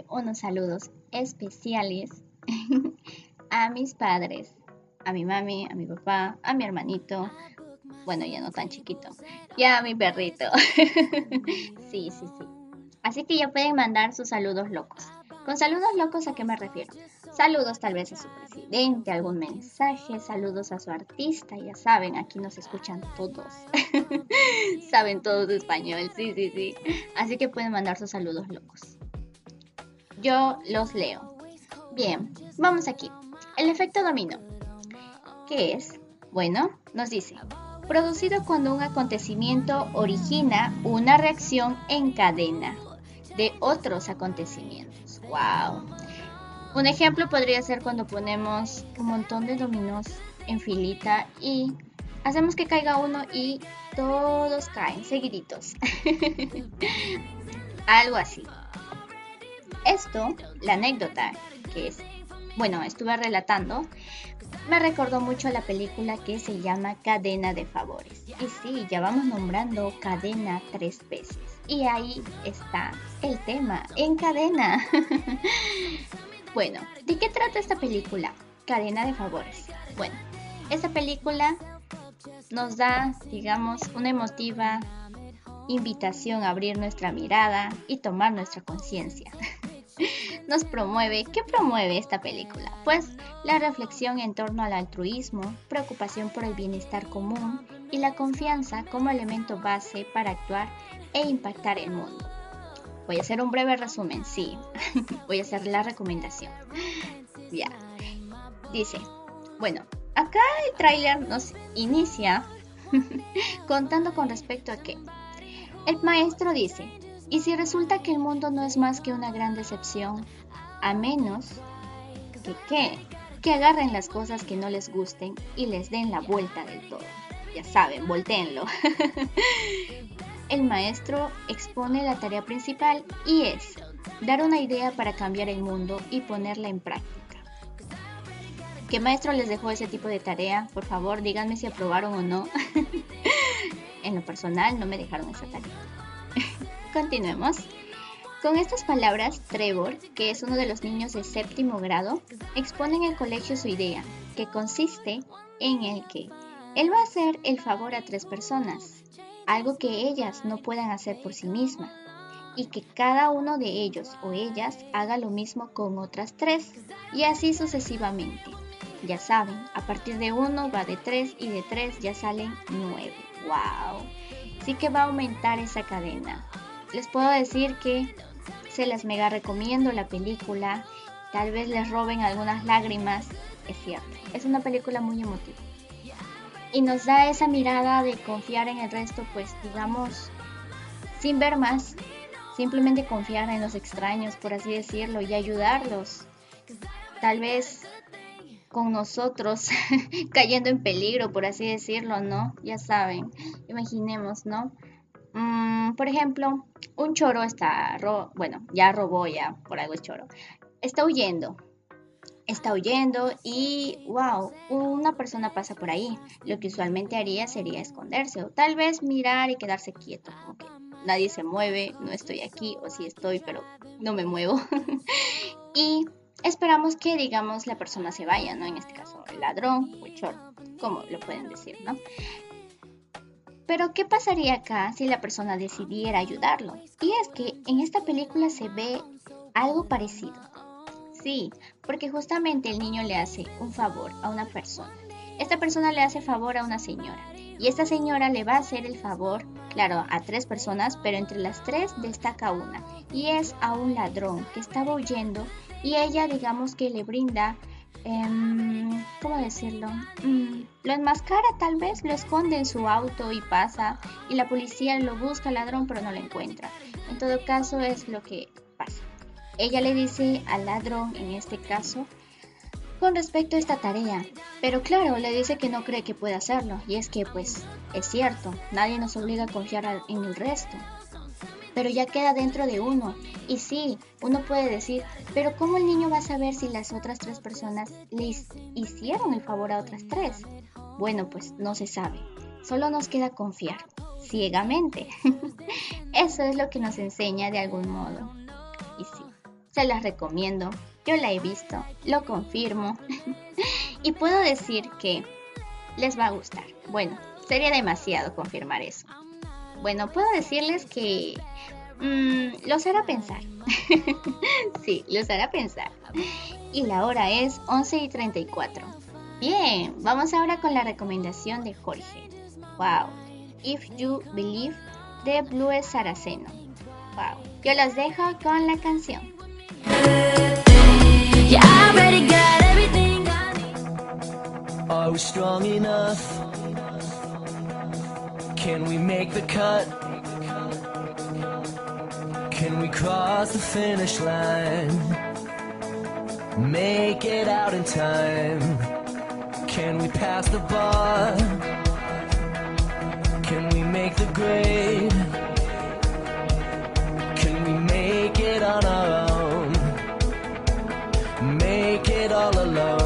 Unos saludos especiales [laughs] a mis padres, a mi mami, a mi papá, a mi hermanito, bueno, ya no tan chiquito, ya a mi perrito. [laughs] sí, sí, sí. Así que ya pueden mandar sus saludos locos. Con saludos locos, ¿a qué me refiero? Saludos tal vez a su presidente, algún mensaje, saludos a su artista, ya saben, aquí nos escuchan todos. [laughs] saben todos español, sí, sí, sí. Así que pueden mandar sus saludos locos. Yo los leo. Bien, vamos aquí. El efecto dominó. ¿Qué es? Bueno, nos dice, producido cuando un acontecimiento origina una reacción en cadena de otros acontecimientos. ¡Wow! Un ejemplo podría ser cuando ponemos un montón de dominos en filita y hacemos que caiga uno y todos caen seguiditos. [laughs] Algo así. Esto, la anécdota, que es, bueno, estuve relatando, me recordó mucho a la película que se llama Cadena de Favores. Y sí, ya vamos nombrando cadena tres veces. Y ahí está el tema, en cadena. [laughs] bueno, ¿de qué trata esta película? Cadena de Favores. Bueno, esta película nos da, digamos, una emotiva invitación a abrir nuestra mirada y tomar nuestra conciencia. [laughs] [laughs] nos promueve, ¿qué promueve esta película? Pues la reflexión en torno al altruismo, preocupación por el bienestar común y la confianza como elemento base para actuar e impactar el mundo. Voy a hacer un breve resumen, sí, [laughs] voy a hacer la recomendación. Ya, dice, bueno, acá el tráiler nos inicia [laughs] contando con respecto a que el maestro dice, y si resulta que el mundo no es más que una gran decepción, a menos que qué, que agarren las cosas que no les gusten y les den la vuelta del todo. Ya saben, volteenlo. [laughs] el maestro expone la tarea principal y es dar una idea para cambiar el mundo y ponerla en práctica. ¿Qué maestro les dejó ese tipo de tarea? Por favor, díganme si aprobaron o no. [laughs] en lo personal, no me dejaron esa tarea. [laughs] Continuemos. Con estas palabras, Trevor, que es uno de los niños de séptimo grado, expone en el colegio su idea, que consiste en el que él va a hacer el favor a tres personas, algo que ellas no puedan hacer por sí mismas, y que cada uno de ellos o ellas haga lo mismo con otras tres, y así sucesivamente. Ya saben, a partir de uno va de tres y de tres ya salen nueve. ¡Wow! Sí que va a aumentar esa cadena. Les puedo decir que se las mega recomiendo la película. Tal vez les roben algunas lágrimas. Es cierto, es una película muy emotiva. Y nos da esa mirada de confiar en el resto, pues digamos, sin ver más. Simplemente confiar en los extraños, por así decirlo, y ayudarlos. Tal vez con nosotros [laughs] cayendo en peligro, por así decirlo, ¿no? Ya saben, imaginemos, ¿no? Mm, por ejemplo, un choro está, bueno, ya robó ya, por algo es choro, está huyendo, está huyendo y, wow, una persona pasa por ahí. Lo que usualmente haría sería esconderse o tal vez mirar y quedarse quieto, nadie se mueve, no estoy aquí o sí estoy, pero no me muevo. [laughs] y esperamos que, digamos, la persona se vaya, ¿no? En este caso, el ladrón o el choro, como lo pueden decir, ¿no? Pero ¿qué pasaría acá si la persona decidiera ayudarlo? Y es que en esta película se ve algo parecido. Sí, porque justamente el niño le hace un favor a una persona. Esta persona le hace favor a una señora. Y esta señora le va a hacer el favor, claro, a tres personas, pero entre las tres destaca una. Y es a un ladrón que estaba huyendo y ella digamos que le brinda Em, ¿cómo decirlo? Mm, lo enmascara tal vez, lo esconde en su auto y pasa y la policía lo busca al ladrón pero no lo encuentra. En todo caso es lo que pasa. Ella le dice al ladrón en este caso con respecto a esta tarea, pero claro, le dice que no cree que pueda hacerlo y es que pues es cierto, nadie nos obliga a confiar en el resto. Pero ya queda dentro de uno. Y sí, uno puede decir, pero ¿cómo el niño va a saber si las otras tres personas le his- hicieron el favor a otras tres? Bueno, pues no se sabe. Solo nos queda confiar, ciegamente. [laughs] Eso es lo que nos enseña de algún modo. Y sí, se las recomiendo. Yo la he visto, lo confirmo. [laughs] y puedo decir que les va a gustar. Bueno, sería demasiado confirmar eso. Bueno, puedo decirles que mm, los hará pensar. [laughs] sí, los hará pensar. Y la hora es 11 y 34. Bien, vamos ahora con la recomendación de Jorge. Wow. If You Believe de Blue Saraceno. Wow. Yo los dejo con la canción. Yeah, I already got everything. Are we strong enough? Can we make the cut? Can we cross the finish line? Make it out in time? Can we pass the bar? Can we make the grade? Can we make it on our own? Make it all alone?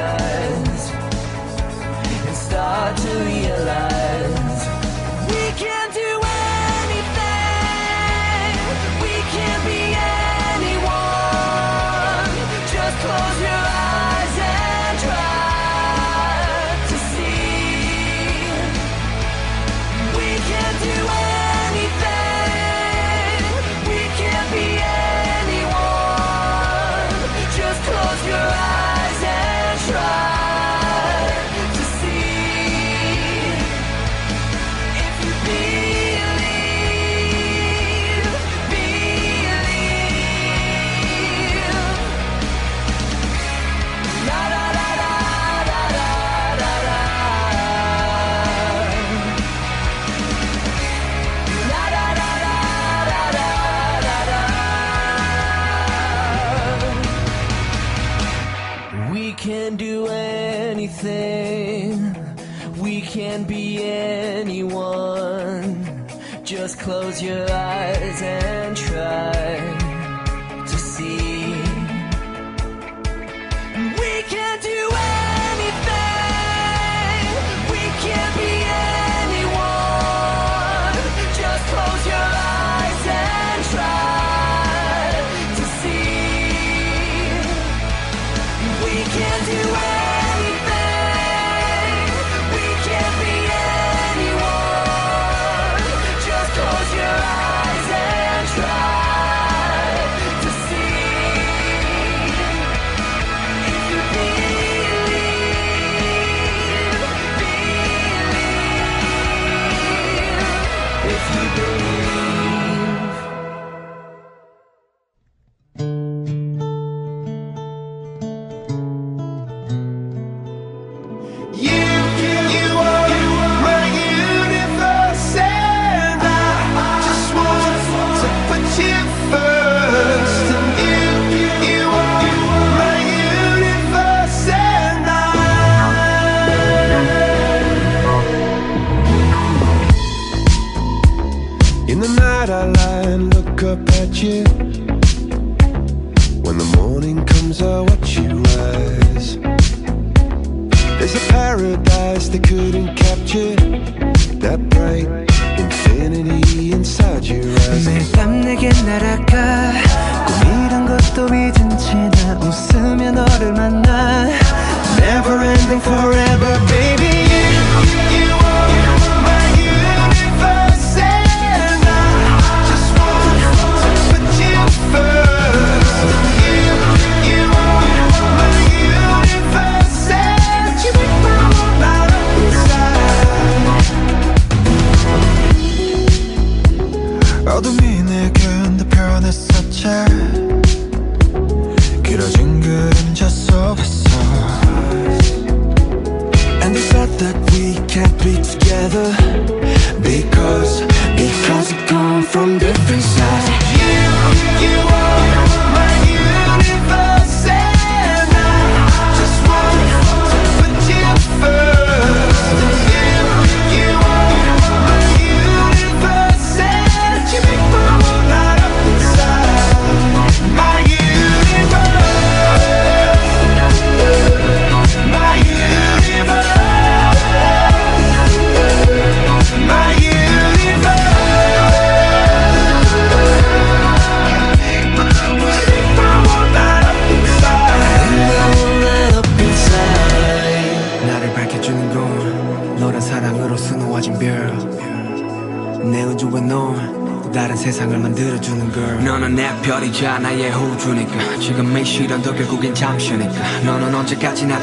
And start to realize you.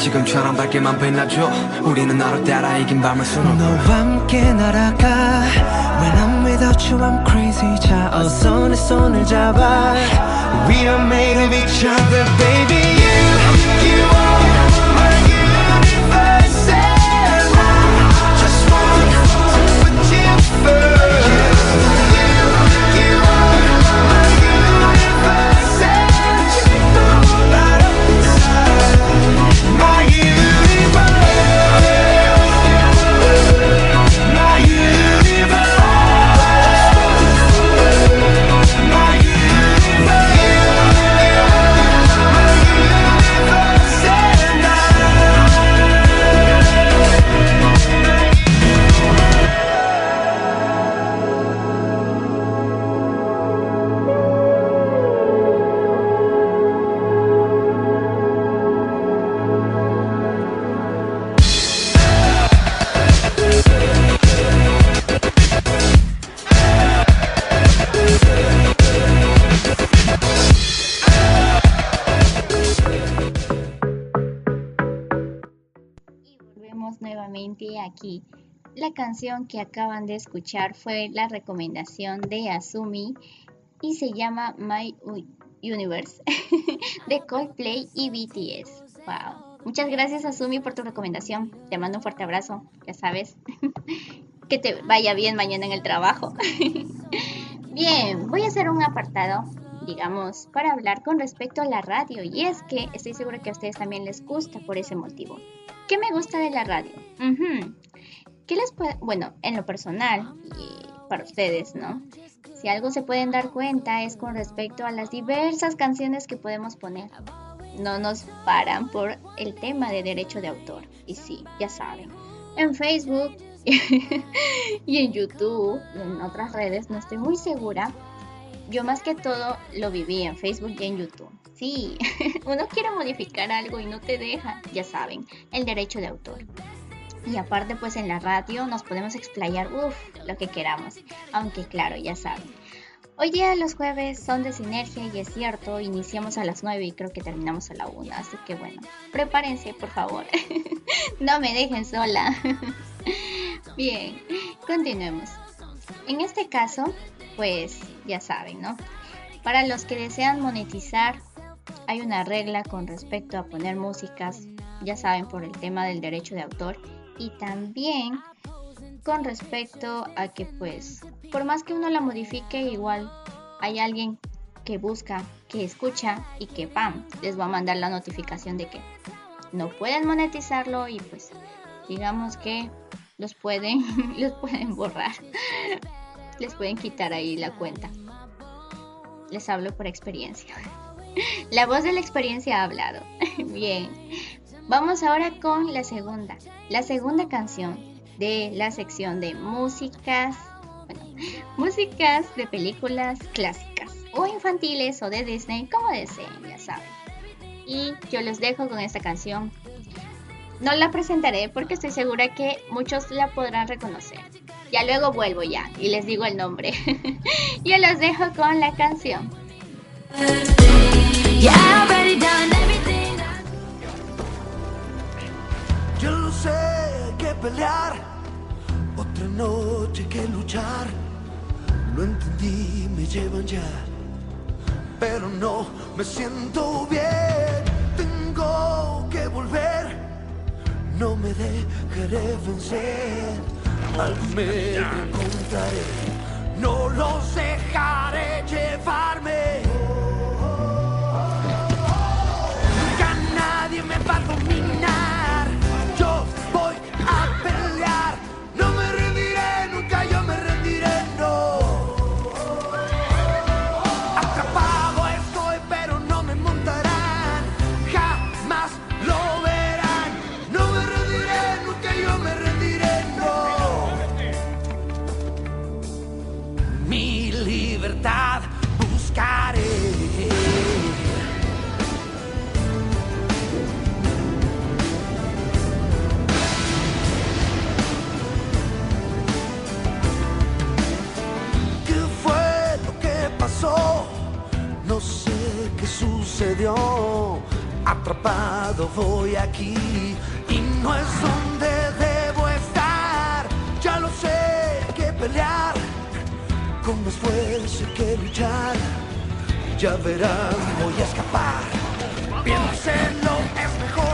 지금처럼 밝게만 빛나줘. 우리는 너를 따라 이긴 밤을 수놓고 canción que acaban de escuchar fue la recomendación de Azumi y se llama My Universe [laughs] de Coldplay y BTS. Wow. Muchas gracias Azumi por tu recomendación. Te mando un fuerte abrazo, ya sabes. [laughs] que te vaya bien mañana en el trabajo. [laughs] bien, voy a hacer un apartado digamos, para hablar con respecto a la radio. Y es que estoy segura que a ustedes también les gusta por ese motivo. ¿Qué me gusta de la radio? ¿Qué les puede, bueno, en lo personal y para ustedes, ¿no? Si algo se pueden dar cuenta es con respecto a las diversas canciones que podemos poner. No nos paran por el tema de derecho de autor. Y sí, ya saben. En Facebook [laughs] y en YouTube y en otras redes, no estoy muy segura. Yo más que todo lo viví en Facebook y en YouTube. Sí, [laughs] uno quiere modificar algo y no te deja, ya saben, el derecho de autor. Y aparte pues en la radio nos podemos explayar, uff, lo que queramos. Aunque claro, ya saben. Hoy día los jueves son de sinergia y es cierto, iniciamos a las 9 y creo que terminamos a la 1, así que bueno, prepárense por favor. [laughs] no me dejen sola. [laughs] Bien, continuemos. En este caso, pues ya saben, ¿no? Para los que desean monetizar, hay una regla con respecto a poner músicas, ya saben, por el tema del derecho de autor y también con respecto a que pues por más que uno la modifique igual hay alguien que busca, que escucha y que pam, les va a mandar la notificación de que no pueden monetizarlo y pues digamos que los pueden [laughs] los pueden borrar. [laughs] Les pueden quitar ahí la cuenta. Les hablo por experiencia. [laughs] La voz de la experiencia ha hablado. Bien. Vamos ahora con la segunda. La segunda canción de la sección de músicas. [laughs] Músicas de películas clásicas o infantiles o de Disney, como deseen, ya saben. Y yo los dejo con esta canción. No la presentaré porque estoy segura que muchos la podrán reconocer. Ya luego vuelvo ya y les digo el nombre. [laughs] yo los dejo con la canción. Lo sé, que pelear, otra noche que luchar. Lo entendí, me llevan ya, pero no me siento bien. Tengo que volver, no me dejaré vencer. Algo me encontraré, no los dejaré llevarme. Sucedió. Atrapado voy aquí y no es donde debo estar. Ya lo sé que pelear con más fuerza que luchar. Ya verán, voy a escapar. Piénselo, es mejor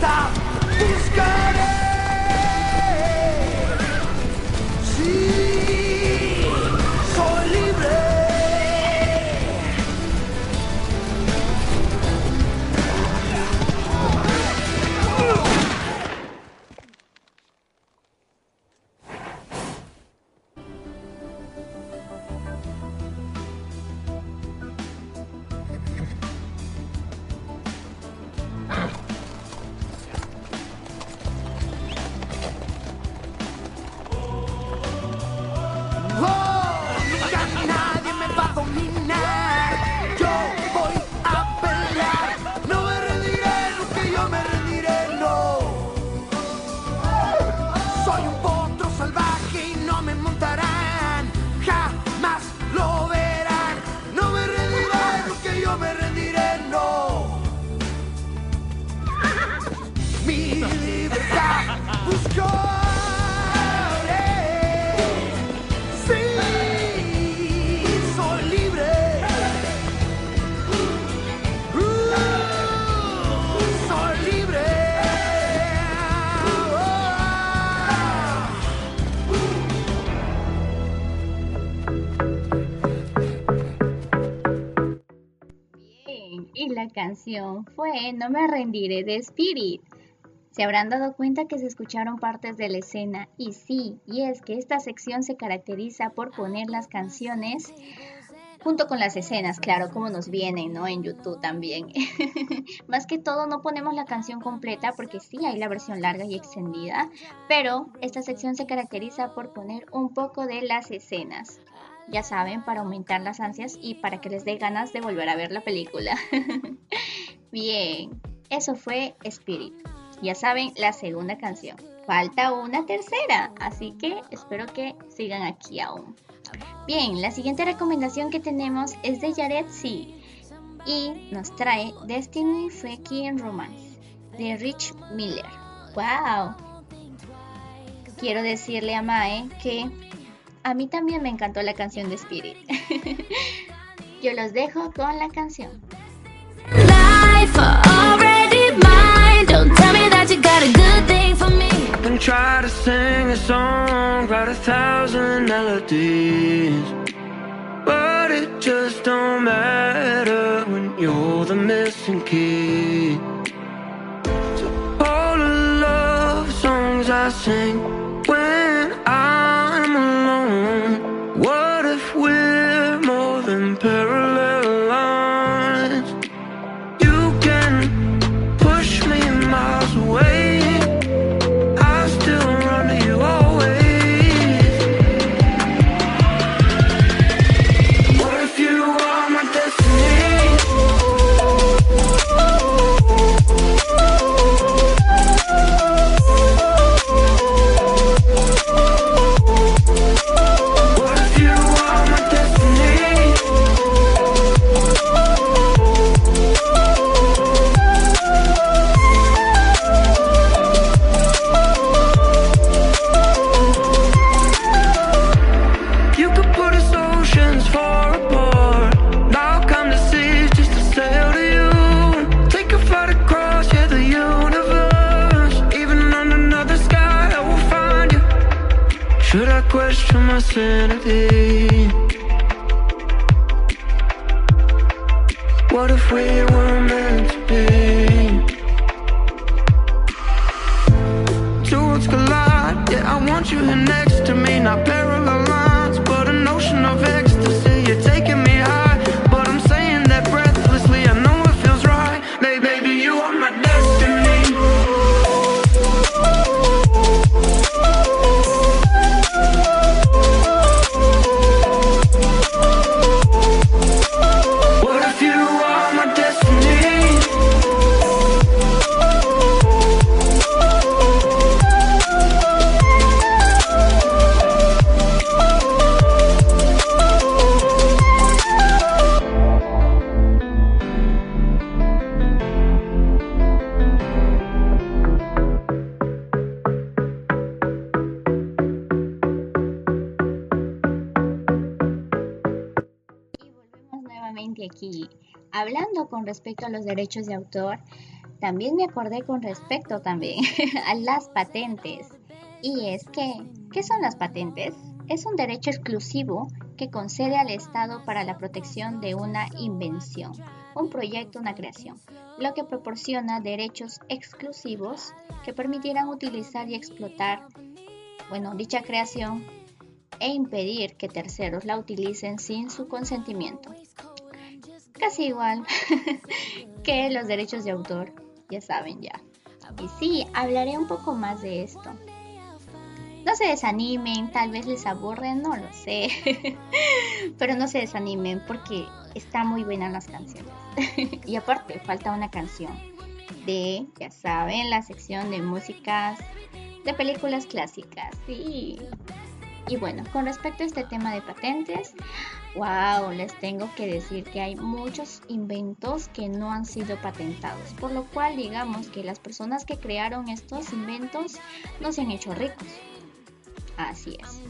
stop! Fue No me rendiré de Spirit. Se habrán dado cuenta que se escucharon partes de la escena y sí, y es que esta sección se caracteriza por poner las canciones junto con las escenas, claro, como nos vienen, ¿no? En YouTube también. [laughs] Más que todo no ponemos la canción completa porque sí hay la versión larga y extendida, pero esta sección se caracteriza por poner un poco de las escenas. Ya saben, para aumentar las ansias y para que les dé ganas de volver a ver la película. [laughs] Bien, eso fue Spirit. Ya saben, la segunda canción. Falta una tercera, así que espero que sigan aquí aún. Bien, la siguiente recomendación que tenemos es de Jared C. Y nos trae Destiny Fucking Romance de Rich Miller. ¡Wow! Quiero decirle a Mae que a mí también me encantó la canción de Spirit. [laughs] Yo los dejo con la canción. Life already mine. Don't tell me that you got a good thing for me. and try to sing a song, write a thousand melodies. But it just don't matter when you're the missing key. So all the love songs I sing when I'm alone. Question my sanity? What if we Hablando con respecto a los derechos de autor, también me acordé con respecto también [laughs] a las patentes. Y es que, ¿qué son las patentes? Es un derecho exclusivo que concede al Estado para la protección de una invención, un proyecto, una creación, lo que proporciona derechos exclusivos que permitieran utilizar y explotar, bueno, dicha creación e impedir que terceros la utilicen sin su consentimiento. Casi igual [laughs] que los derechos de autor, ya saben ya. Y sí, hablaré un poco más de esto. No se desanimen, tal vez les aburren, no lo sé. [laughs] Pero no se desanimen porque están muy buenas las canciones. [laughs] y aparte, falta una canción de, ya saben, la sección de músicas de películas clásicas. Sí. Y bueno, con respecto a este tema de patentes, wow, les tengo que decir que hay muchos inventos que no han sido patentados, por lo cual digamos que las personas que crearon estos inventos no se han hecho ricos. Así es.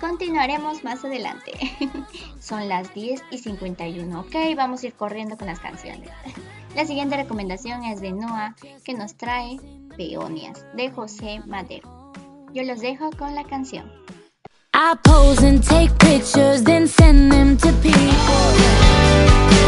Continuaremos más adelante. [laughs] Son las 10 y 51. Ok, vamos a ir corriendo con las canciones. [laughs] La siguiente recomendación es de Noah, que nos trae Peonias, de José Madero. Yo los dejo con la canción. I pose and take pictures, then send them to people.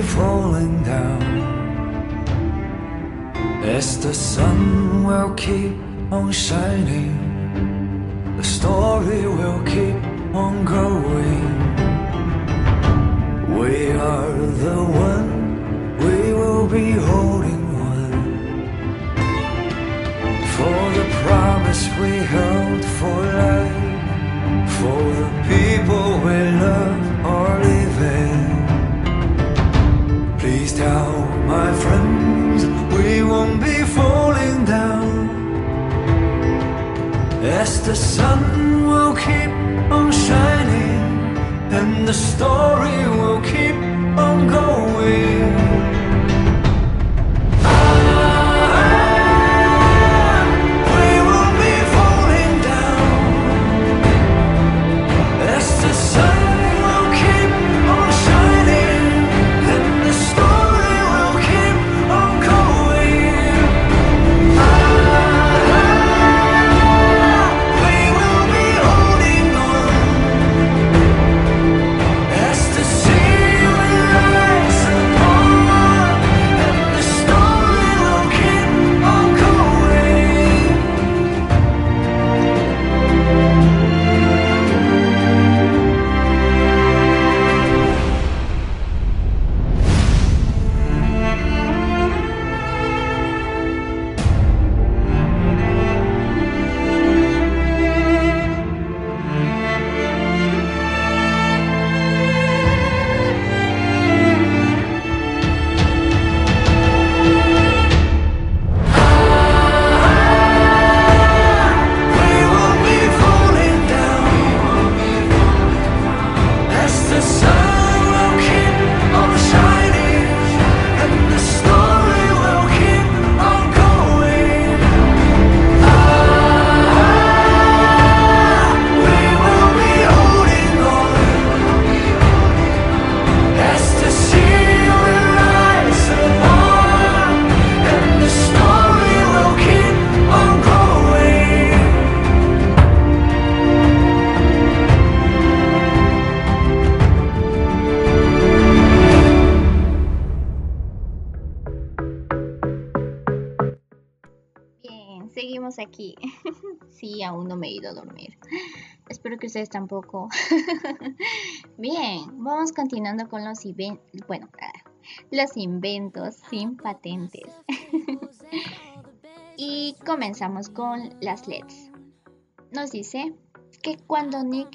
Falling down. As the sun will keep on shining, the story will keep on going. We are the one, we will be holding one. For the promise we held for life, for the people we love are living. Please tell my friends we won't be falling down. As the sun will keep on shining, and the story will keep on going. Tampoco. [laughs] Bien, vamos continuando con los inventos. Bueno, ah, los inventos sin patentes. [laughs] y comenzamos con las LEDs. Nos dice que cuando Nick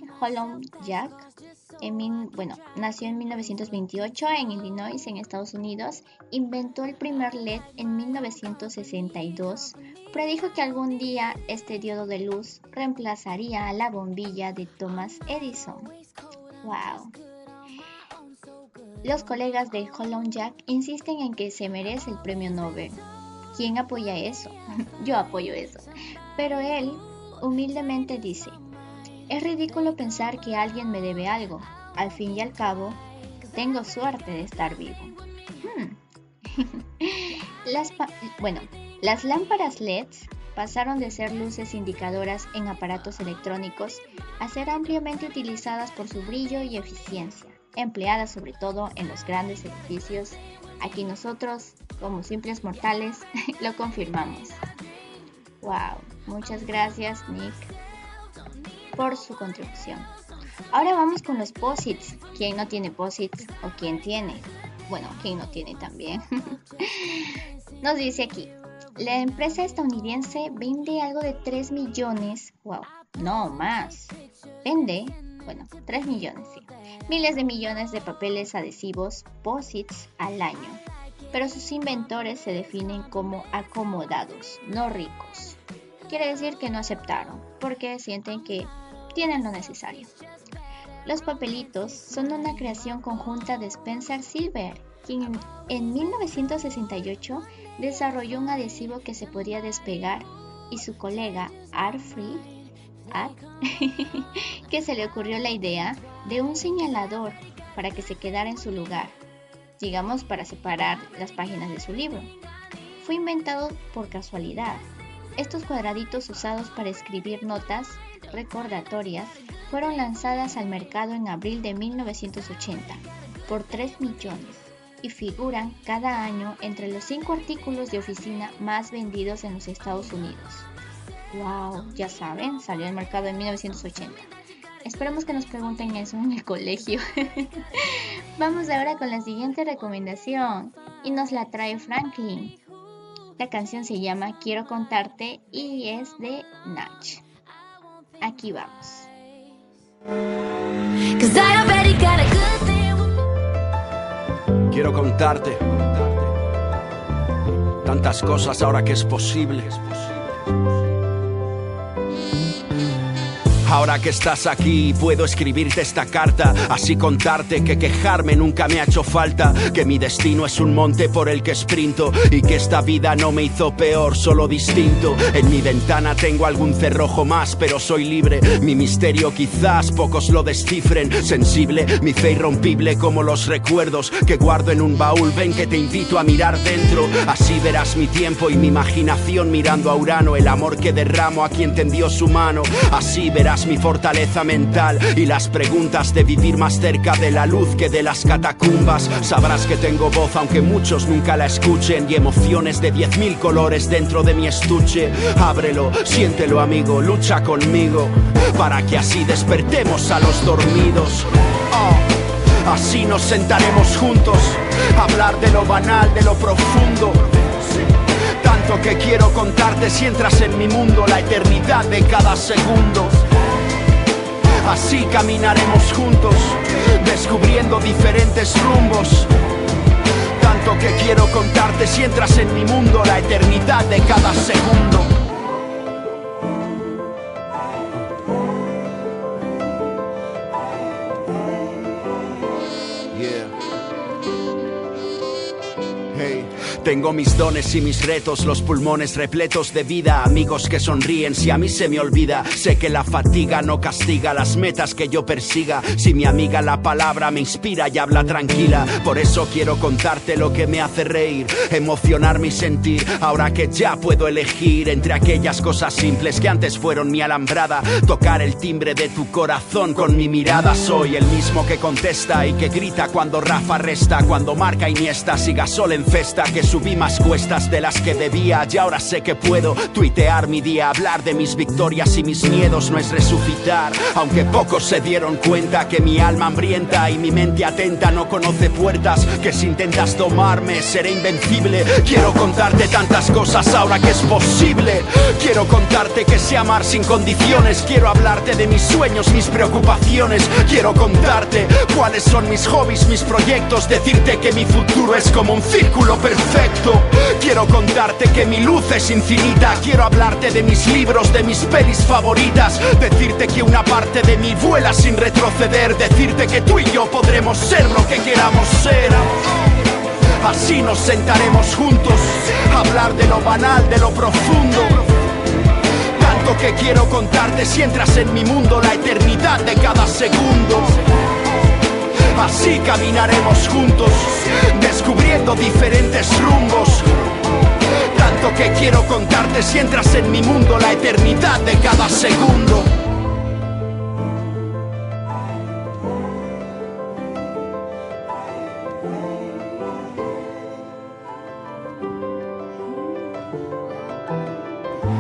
Jack en bueno, nació en 1928 en Illinois, en Estados Unidos, inventó el primer LED en 1962, predijo que algún día este diodo de luz reemplazaría a la bombilla de Thomas Edison. ¡Wow! Los colegas de Holland Jack insisten en que se merece el premio Nobel. ¿Quién apoya eso? [laughs] Yo apoyo eso. Pero él humildemente dice, es ridículo pensar que alguien me debe algo. Al fin y al cabo, tengo suerte de estar vivo. Hmm. [laughs] Bueno, las lámparas LEDs pasaron de ser luces indicadoras en aparatos electrónicos a ser ampliamente utilizadas por su brillo y eficiencia, empleadas sobre todo en los grandes edificios. Aquí nosotros, como simples mortales, [laughs] lo confirmamos. Wow, muchas gracias Nick por su contribución. Ahora vamos con los posits. ¿Quién no tiene posits o quién tiene? Bueno, ¿quién no tiene también? [laughs] Nos dice aquí, la empresa estadounidense vende algo de 3 millones, wow, no más. Vende, bueno, 3 millones, sí. Miles de millones de papeles adhesivos, posits al año. Pero sus inventores se definen como acomodados, no ricos. Quiere decir que no aceptaron, porque sienten que tienen lo necesario. Los papelitos son una creación conjunta de Spencer Silver, quien en, en 1968 desarrolló un adhesivo que se podía despegar, y su colega Arfree Ad, [laughs] que se le ocurrió la idea de un señalador para que se quedara en su lugar, digamos para separar las páginas de su libro. Fue inventado por casualidad. Estos cuadraditos usados para escribir notas recordatorias fueron lanzadas al mercado en abril de 1980 por 3 millones. y figuran cada año entre los cinco artículos de oficina más vendidos en los Estados Unidos. Wow, ya saben, salió al mercado en 1980. Esperemos que nos pregunten eso en el colegio. [laughs] Vamos ahora con la siguiente recomendación y nos la trae Franklin. La canción se llama Quiero contarte y es de Nach. Aquí vamos. Cause I already got a good thing. Quiero contarte tantas cosas ahora que es posible. Ahora que estás aquí, puedo escribirte esta carta, así contarte que quejarme nunca me ha hecho falta, que mi destino es un monte por el que sprinto y que esta vida no me hizo peor, solo distinto. En mi ventana tengo algún cerrojo más, pero soy libre. Mi misterio quizás pocos lo descifren. Sensible, mi fe irrompible como los recuerdos que guardo en un baúl. Ven que te invito a mirar dentro, así verás mi tiempo y mi imaginación mirando a Urano, el amor que derramo a quien tendió su mano. Así verás mi fortaleza mental y las preguntas de vivir más cerca de la luz que de las catacumbas. Sabrás que tengo voz aunque muchos nunca la escuchen y emociones de diez mil colores dentro de mi estuche. Ábrelo, siéntelo amigo, lucha conmigo para que así despertemos a los dormidos. Oh, Así nos sentaremos juntos, hablar de lo banal, de lo profundo. Tanto que quiero contarte si entras en mi mundo la eternidad de cada segundo. Así caminaremos juntos, descubriendo diferentes rumbos. Tanto que quiero contarte si entras en mi mundo la eternidad de cada segundo. Tengo mis dones y mis retos, los pulmones repletos de vida, amigos que sonríen si a mí se me olvida. Sé que la fatiga no castiga las metas que yo persiga. Si mi amiga la palabra me inspira y habla tranquila, por eso quiero contarte lo que me hace reír, emocionar mi sentir. Ahora que ya puedo elegir entre aquellas cosas simples que antes fueron mi alambrada, tocar el timbre de tu corazón con mi mirada. Soy el mismo que contesta y que grita cuando Rafa resta, cuando marca Iniesta, si Gasol en festa, que subí más cuestas de las que debía y ahora sé que puedo tuitear mi día, hablar de mis victorias y mis miedos no es resucitar, aunque pocos se dieron cuenta que mi alma hambrienta y mi mente atenta no conoce puertas, que si intentas tomarme seré invencible. Quiero contarte tantas cosas ahora que es posible. Quiero contarte que sé amar sin condiciones. Quiero hablarte de mis sueños, mis preocupaciones. Quiero contarte cuáles son mis hobbies, mis proyectos. Decirte que mi futuro es como un círculo perfecto. Quiero contarte que mi luz es infinita. Quiero hablarte de mis libros, de mis pelis favoritas. Decirte que una parte de mí vuela sin retroceder. Decirte que tú y yo podremos ser lo que queramos ser. Así nos sentaremos juntos, hablar de lo banal, de lo profundo. Tanto que quiero contarte si entras en mi mundo la eternidad de cada segundo. Así caminaremos juntos, descubriendo diferentes rumbos. Tanto que quiero contarte si entras en mi mundo la eternidad de cada segundo.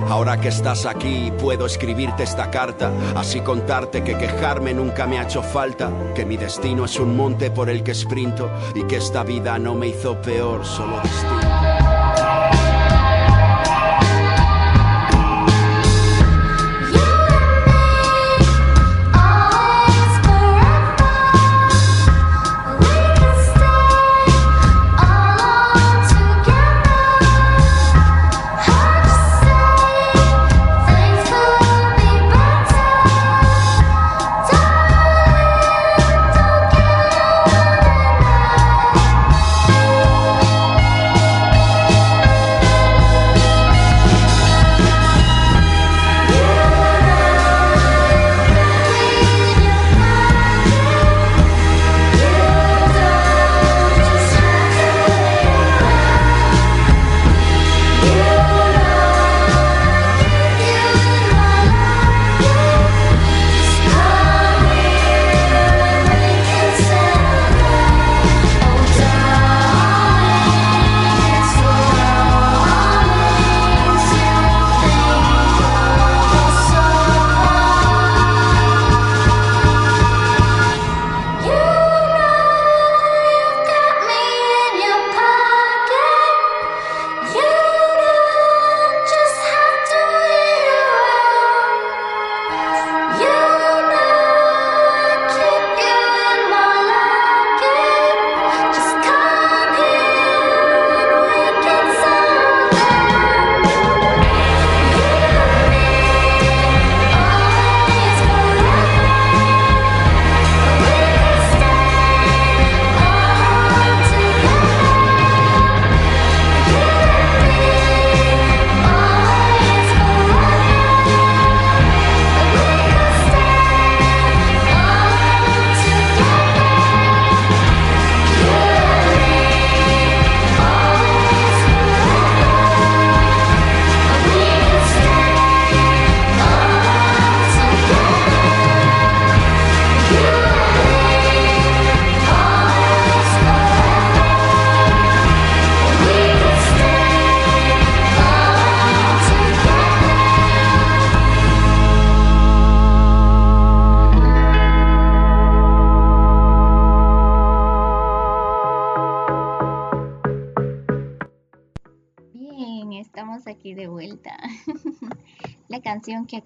Ahora que estás aquí, puedo escribirte esta carta, así contarte que quejarme nunca me ha hecho falta, que mi destino es un monte por el que sprinto y que esta vida no me hizo peor, solo distinto.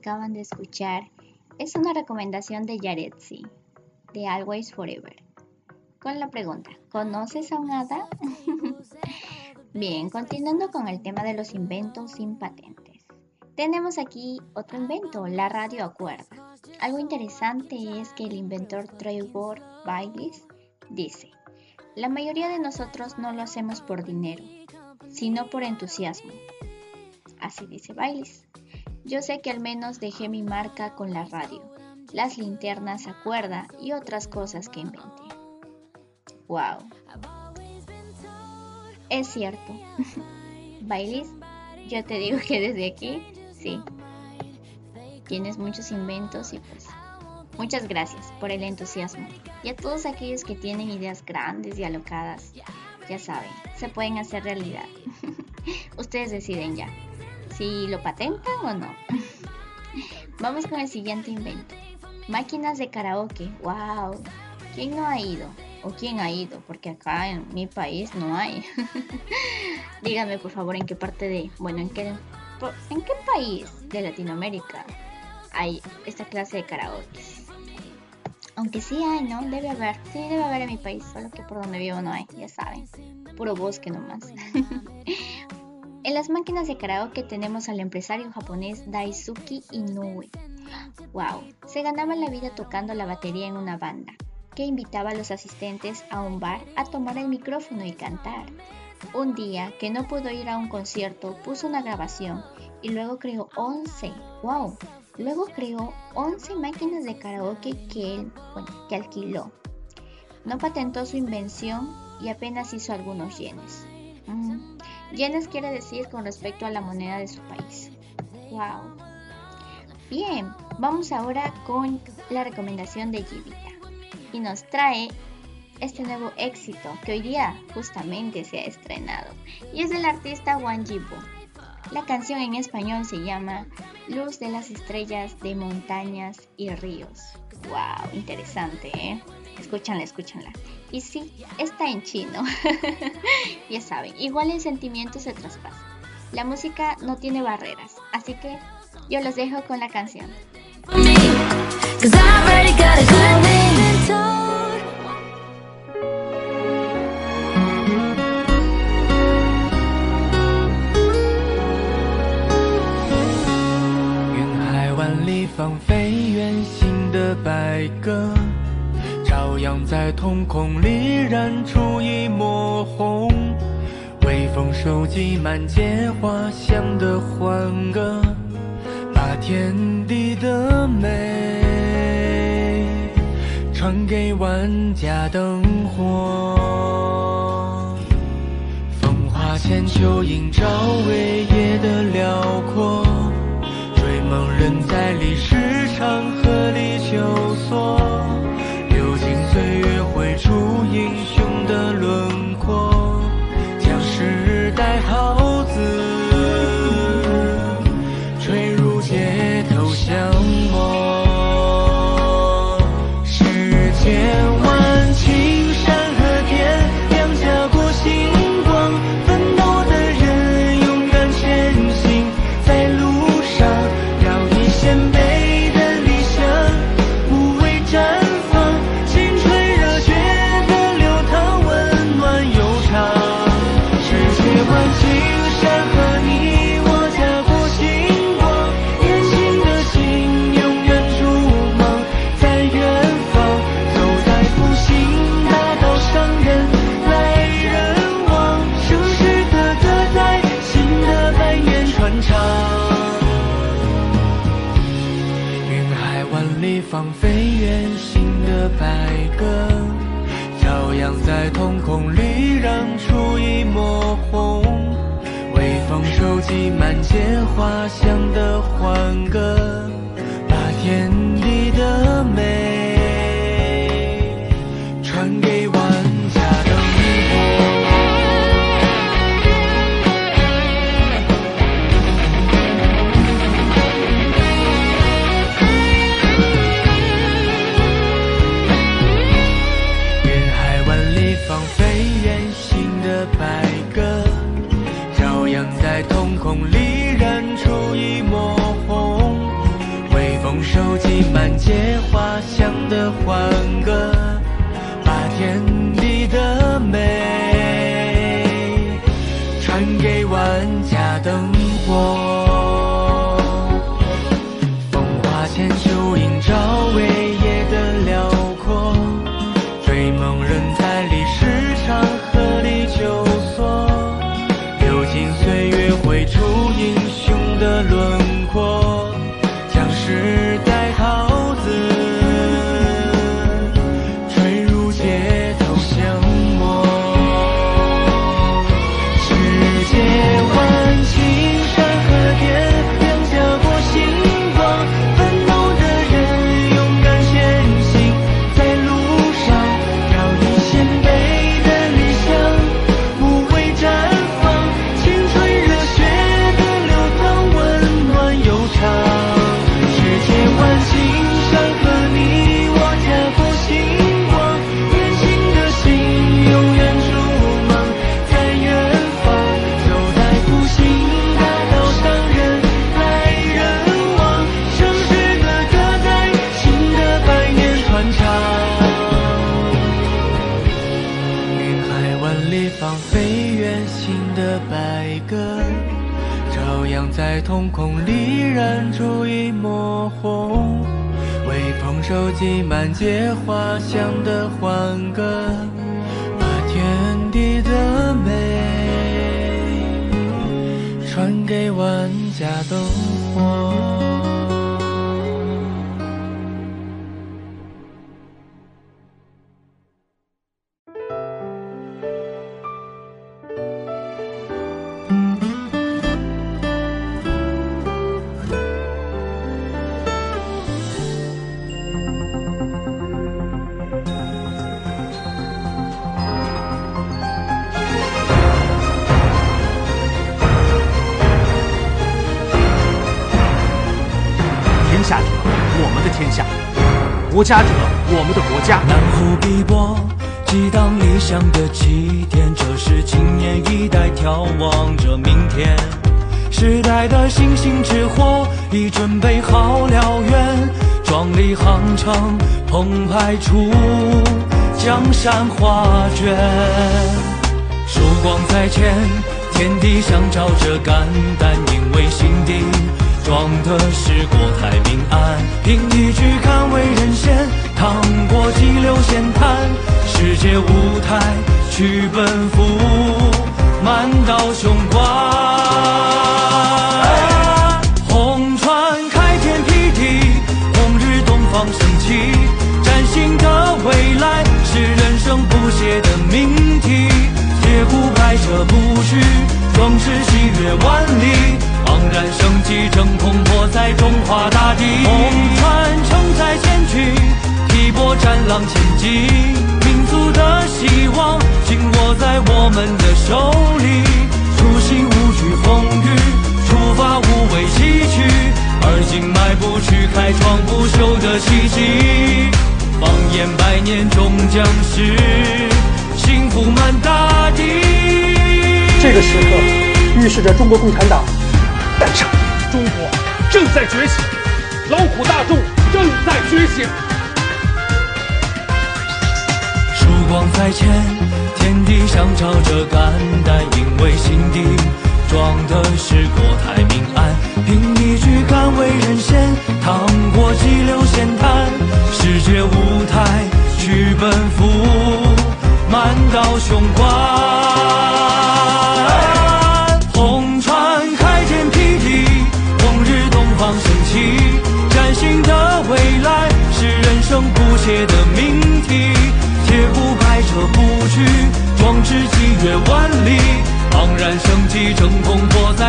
Acaban de escuchar es una recomendación de Yaretsi, de Always Forever. Con la pregunta, ¿conoces a un? [laughs] Bien, continuando con el tema de los inventos sin patentes. Tenemos aquí otro invento, la radio a cuerda. Algo interesante es que el inventor Trevor Baylis dice, la mayoría de nosotros no lo hacemos por dinero, sino por entusiasmo. Así dice Baylis. Yo sé que al menos dejé mi marca con la radio, las linternas a cuerda y otras cosas que inventé. ¡Wow! Es cierto. [laughs] Bailis, yo te digo que desde aquí, sí. Tienes muchos inventos y pues muchas gracias por el entusiasmo. Y a todos aquellos que tienen ideas grandes y alocadas, ya saben, se pueden hacer realidad. [laughs] Ustedes deciden ya si lo patentan o no. Vamos con el siguiente invento. Máquinas de karaoke. ¡Wow! ¿Quién no ha ido? ¿O quién ha ido? Porque acá en mi país no hay. [laughs] Díganme por favor en qué parte de... Bueno, en qué, en qué país de Latinoamérica hay esta clase de karaoke. Aunque sí hay, ¿no? Debe haber. Sí, debe haber en mi país. Solo que por donde vivo no hay, ya saben. Puro bosque nomás. [laughs] en las máquinas de karaoke tenemos al empresario japonés Daisuke Inoue. Wow, se ganaba la vida tocando la batería en una banda, que invitaba a los asistentes a un bar a tomar el micrófono y cantar. Un día que no pudo ir a un concierto, puso una grabación y luego creó 11. ¡Wow! Luego creó 11 máquinas de karaoke que él, bueno, que alquiló. No patentó su invención y apenas hizo algunos yenes. Mm, Yenes quiere decir con respecto a la moneda de su país. ¡Wow! Bien, vamos ahora con la recomendación de Givita. Y nos trae este nuevo éxito que hoy día justamente se ha estrenado. Y es del artista Wang Jibo. La canción en español se llama Luz de las estrellas de montañas y ríos. ¡Wow! Interesante, ¿eh? Escúchanla, escúchanla. Y sí, está en chino. [laughs] ya saben, igual el sentimiento se traspasa. La música no tiene barreras, así que yo los dejo con la canción. Cause I've already got a good mentor. “云海万里放飞远行的白鸽， 照样在瞳孔里染出一抹红。微风收集满街花香的欢歌，把天地的美传给万家灯火。风花千秋映照伟业的辽阔。”追梦人在历史长河里放飞远行的白鸽，朝阳在瞳孔里让出一抹红。微风收集满街花香的欢歌，把天国共产党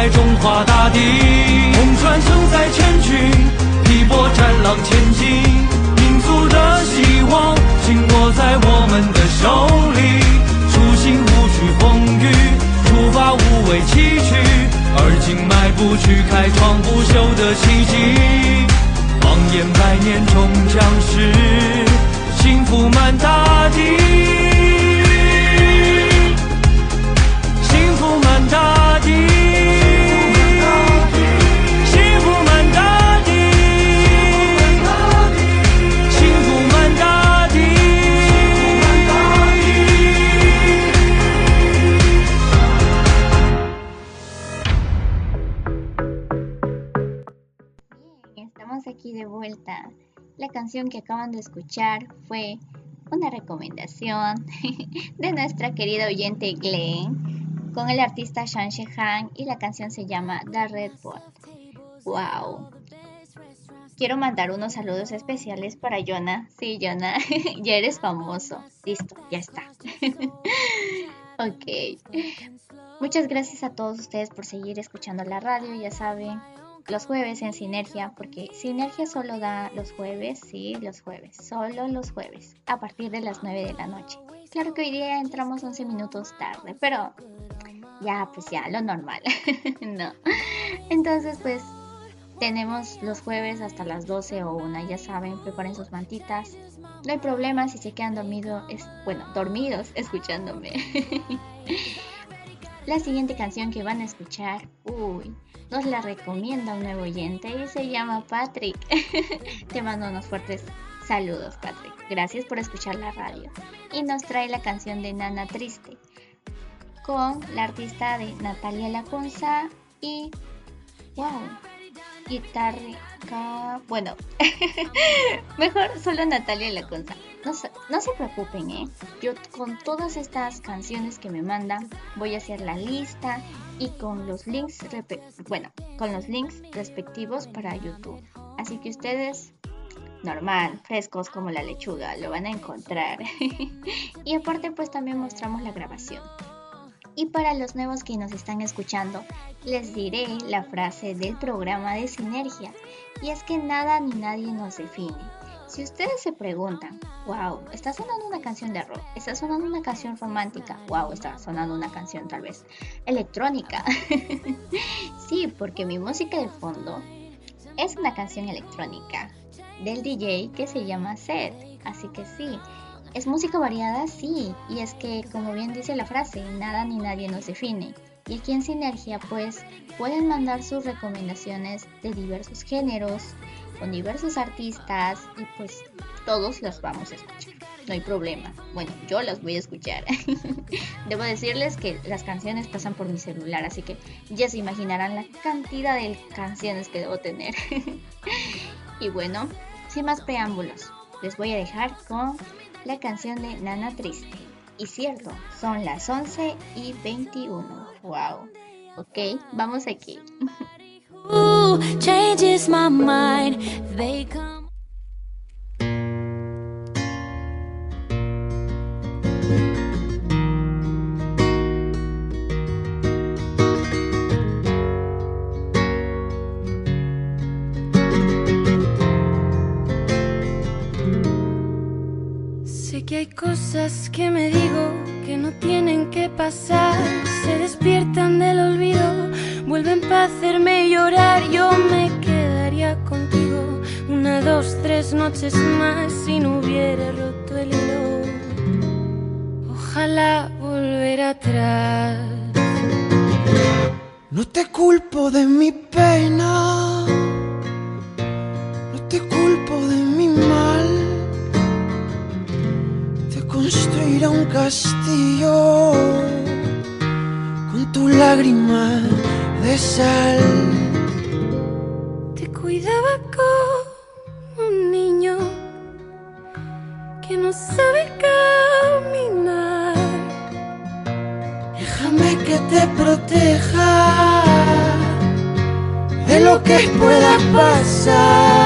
在中华大地。红船承载千军，劈波战浪前进，民族的希望紧握在我们的手里。初心无惧风雨，出发无畏崎岖，而今迈步去开创不朽的奇迹。放眼百年终将是幸福满大地，canción que acaban de escuchar fue una recomendación [laughs] de nuestra querida oyente Glenn con el artista Shan Han y la canción se llama The Red Boat. ¡Wow! Quiero mandar unos saludos especiales para Jonah. Sí, Jonah, [laughs] ya eres famoso. Listo, ya está. [laughs] ok. Muchas gracias a todos ustedes por seguir escuchando la radio, ya saben, los jueves en Sinergia, porque Sinergia solo da los jueves, sí, los jueves, solo los jueves, a partir de las 9 de la noche. Claro que hoy día entramos 11 minutos tarde, pero ya, pues ya, lo normal, [laughs] no. Entonces, pues tenemos los jueves hasta las 12 o 1, ya saben, preparen sus mantitas. No hay problema si se quedan dormidos, es, bueno, dormidos [laughs] escuchándome. [laughs] La siguiente canción que van a escuchar, uy, nos la recomienda un nuevo oyente y se llama Patrick. [laughs] Te mando unos fuertes saludos, Patrick. Gracias por escuchar la radio. Y nos trae la canción de Nana Triste. con la artista de Natalia Lacunza y wow, guitarra, bueno, [laughs] mejor solo Natalia Lacunza. No, se- no se preocupen, ¿eh? Yo con todas estas canciones que me mandan voy a hacer la lista y con los links, bueno, con los links respectivos para YouTube. Así que ustedes, normal, frescos como la lechuga, lo van a encontrar. [laughs] y aparte pues también mostramos la grabación. Y para los nuevos que nos están escuchando, les diré la frase del programa de Sinergia. Y es que nada ni nadie nos define. Si ustedes se preguntan, wow, está sonando una canción de rock, está sonando una canción romántica, wow, está sonando una canción tal vez electrónica. [laughs] sí, porque mi música de fondo es una canción electrónica del DJ que se llama Seth. Así que sí, ¿es música variada? Sí. Y es que, como bien dice la frase, nada ni nadie nos define. Y aquí en Sinergia, pues, pueden mandar sus recomendaciones de diversos géneros, con diversos artistas, y pues todos los vamos a escuchar. No hay problema. Bueno, yo las voy a escuchar. [laughs] Debo decirles que las canciones pasan por mi celular, así que ya se imaginarán la cantidad de canciones que debo tener. [laughs] y bueno, sin más preámbulos, les voy a dejar con la canción de Nana Triste. Y cierto, son las 11 y 21. Wow. Ok, vamos aquí. Who changes my mind? They come. Hay cosas que me digo que no tienen que pasar. Se despiertan del olvido, vuelven para hacerme llorar. Yo me quedaría contigo una, dos, tres noches más si no hubiera roto el hilo. Ojalá volver atrás. No te culpo de mi pena, no te culpo de mi Te construiré un castillo con tu lágrima de sal. Te cuidaba como un niño que no sabe caminar. Déjame que te proteja de lo que pueda pasar.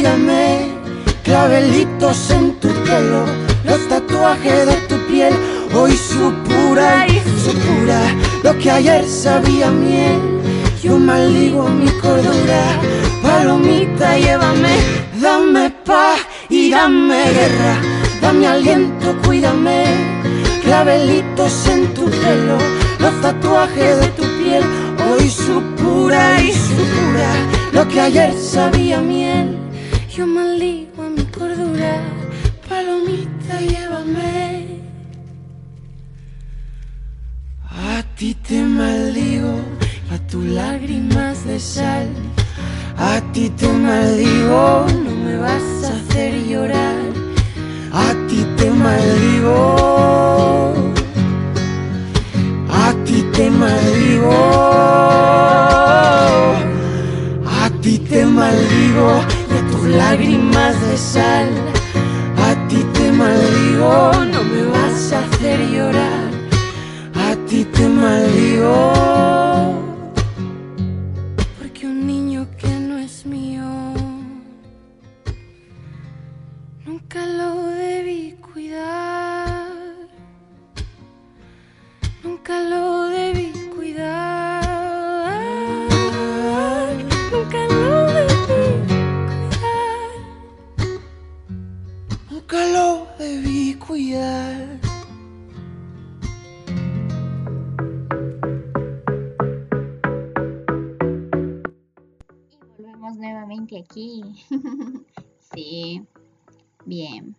Cuídame. Clavelitos en tu pelo, los tatuajes de tu piel. Hoy su pura y su pura, lo que ayer sabía miel. Yo maldigo mi cordura, palomita, llévame, dame paz y dame guerra, dame aliento, cuídame. Clavelitos en tu pelo, los tatuajes de tu piel. Hoy su pura y su pura, lo que ayer sabía miel. Yo maldigo a mi cordura, palomita, llévame. A ti te maldigo, a tus lágrimas de sal. A ti te maldigo, no me vas a hacer llorar. A ti te maldigo. A ti te maldigo. A ti te maldigo lágrimas de sal. A ti te maldigo, no me vas a hacer llorar. A ti te maldigo. Porque un niño que no es mío nunca lo debí cuidar. Nunca lo debí cuidar. Volvemos nuevamente aquí. [laughs] sí, bien.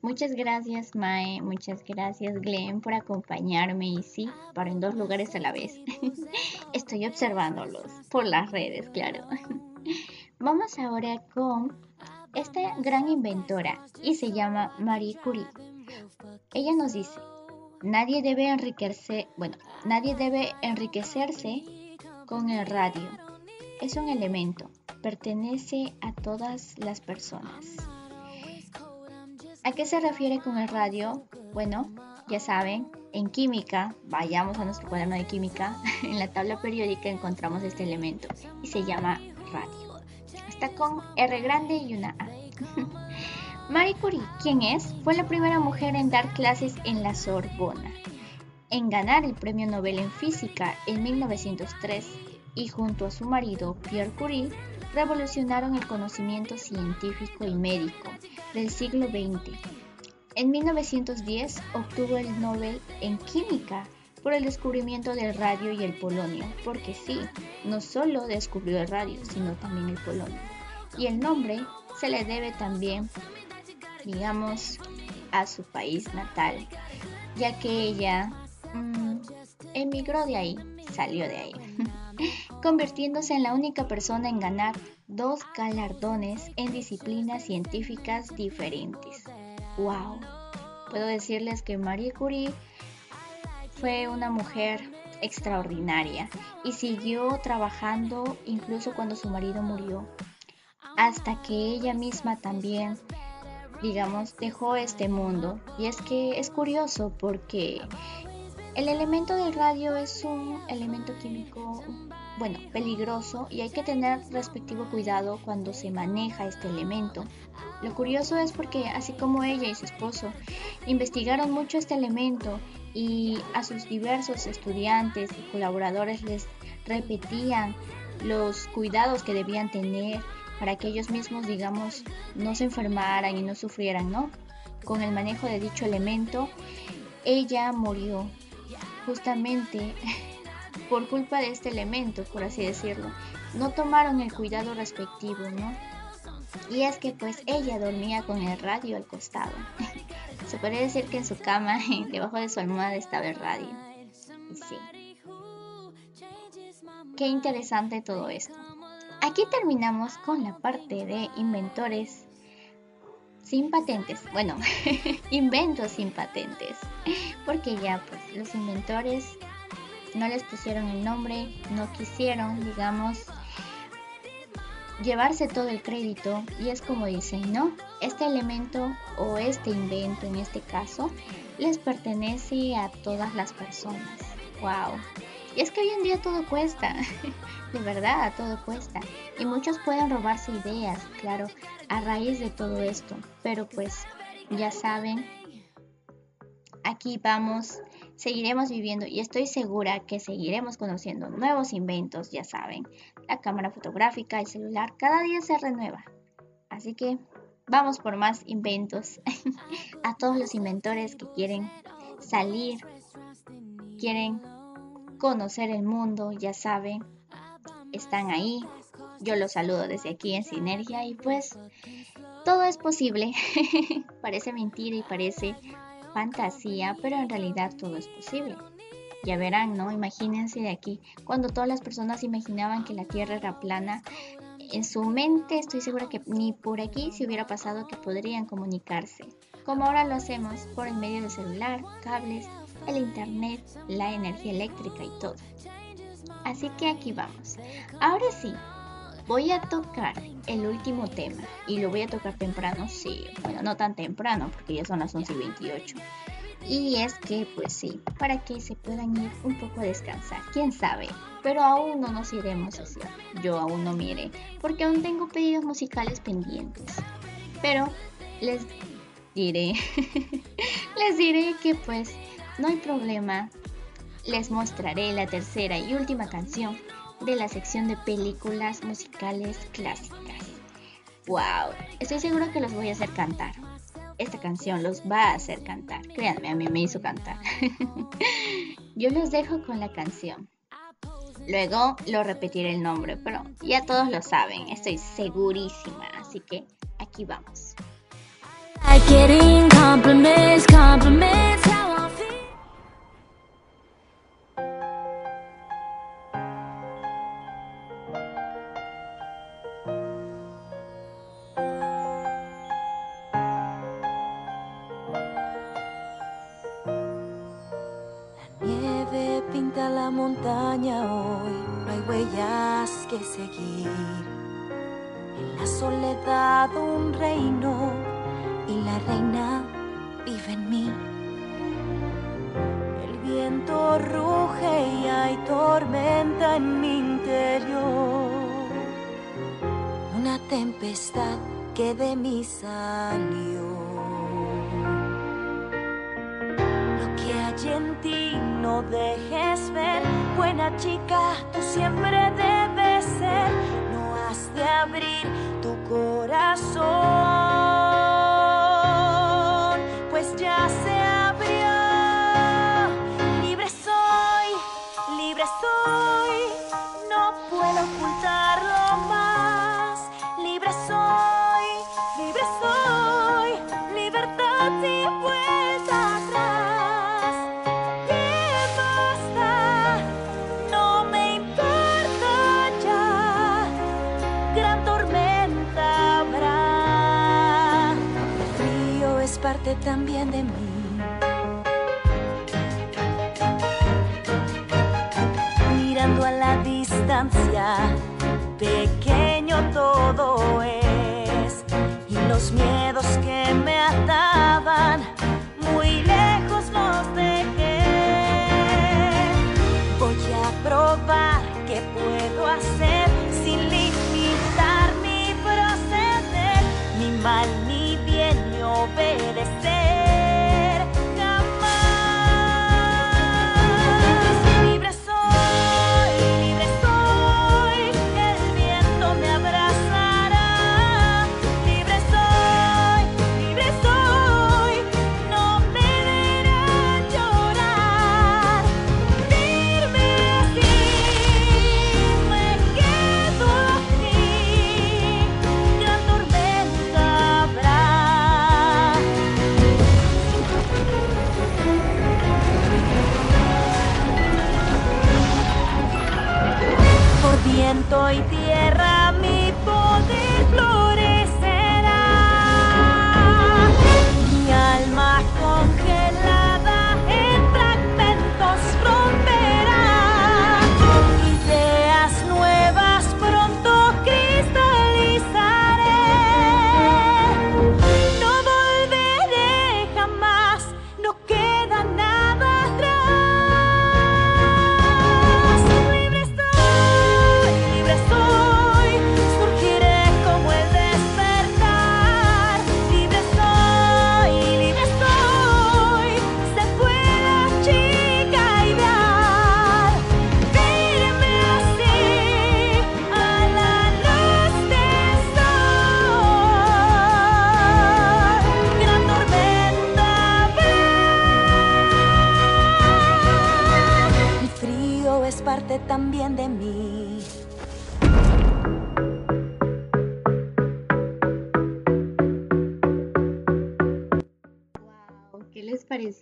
Muchas gracias Mae, muchas gracias Glenn por acompañarme y sí, para en dos lugares a la vez. [laughs] Estoy observándolos por las redes, claro. [laughs] Vamos ahora con esta gran inventora y se llama Marie Curie. Ella nos dice, nadie debe enriquecerse, bueno, nadie debe enriquecerse con el radio. Es un elemento, pertenece a todas las personas. ¿A qué se refiere con el radio? Bueno, ya saben, en química, vayamos a nuestro cuaderno de química, [laughs] en la tabla periódica encontramos este elemento y se llama radio. Está con R grande y una A. [laughs] Marie Curie, ¿quién es? Fue la primera mujer en dar clases en la Sorbona, en ganar el Premio Nobel en Física en 1903 y junto a su marido Pierre Curie revolucionaron el conocimiento científico y médico del siglo XX. En 1910 obtuvo el Nobel en Química por el descubrimiento del radio y el polonio, porque sí, no solo descubrió el radio, sino también el polonio. Y el nombre se le debe también, digamos, a su país natal, ya que ella mm, emigró de ahí, salió de ahí, [laughs] convirtiéndose en la única persona en ganar dos galardones en disciplinas científicas diferentes. ¡Wow! Puedo decirles que Marie Curie fue una mujer extraordinaria y siguió trabajando incluso cuando su marido murió, hasta que ella misma también, digamos, dejó este mundo. Y es que es curioso porque el elemento del radio es un elemento químico, bueno, peligroso y hay que tener respectivo cuidado cuando se maneja este elemento. Lo curioso es porque así como ella y su esposo investigaron mucho este elemento y a sus diversos estudiantes y colaboradores les repetían los cuidados que debían tener para que ellos mismos, digamos, no se enfermaran y no sufrieran, ¿no? Con el manejo de dicho elemento, ella murió justamente [laughs] por culpa de este elemento, por así decirlo. No tomaron el cuidado respectivo, ¿no? Y es que pues ella dormía con el radio al costado. [laughs] Se podría decir que en su cama, [laughs] debajo de su almohada, estaba el radio. Sí. Qué interesante todo esto. Aquí terminamos con la parte de inventores sin patentes. Bueno, [laughs] inventos sin patentes. Porque ya pues los inventores no les pusieron el nombre, no quisieron, digamos, llevarse todo el crédito y es como dicen, ¿no? Este elemento o este invento en este caso les pertenece a todas las personas. ¡Wow! Y es que hoy en día todo cuesta, [laughs] de verdad, todo cuesta. Y muchos pueden robarse ideas, claro, a raíz de todo esto. Pero pues, ya saben, aquí vamos, seguiremos viviendo y estoy segura que seguiremos conociendo nuevos inventos, ya saben. La cámara fotográfica, el celular, cada día se renueva. Así que vamos por más inventos. [laughs] a todos los inventores que quieren salir, quieren conocer el mundo, ya saben, están ahí. Yo los saludo desde aquí en Sinergia y pues todo es posible. [laughs] parece mentira y parece fantasía, pero en realidad todo es posible. Ya verán, ¿no? Imagínense de aquí, cuando todas las personas imaginaban que la Tierra era plana, en su mente estoy segura que ni por aquí se hubiera pasado que podrían comunicarse, como ahora lo hacemos por el medio del celular, cables, el internet, la energía eléctrica y todo. Así que aquí vamos. Ahora sí, voy a tocar el último tema y lo voy a tocar temprano, sí, bueno, no tan temprano porque ya son las 11 y 28. Y es que, pues sí, para que se puedan ir un poco a descansar, quién sabe. Pero aún no nos iremos así. Yo aún no mire, porque aún tengo pedidos musicales pendientes. Pero les diré, [laughs] les diré que pues no hay problema. Les mostraré la tercera y última canción de la sección de películas musicales clásicas. ¡Wow! Estoy seguro que los voy a hacer cantar. Esta canción los va a hacer cantar. Créanme, a mí me hizo cantar. [laughs] Yo los dejo con la canción. Luego lo repetiré el nombre, pero ya todos lo saben, estoy segurísima. Así que aquí vamos. Chica, tú siempre debes ser. No has de abrir tu corazón,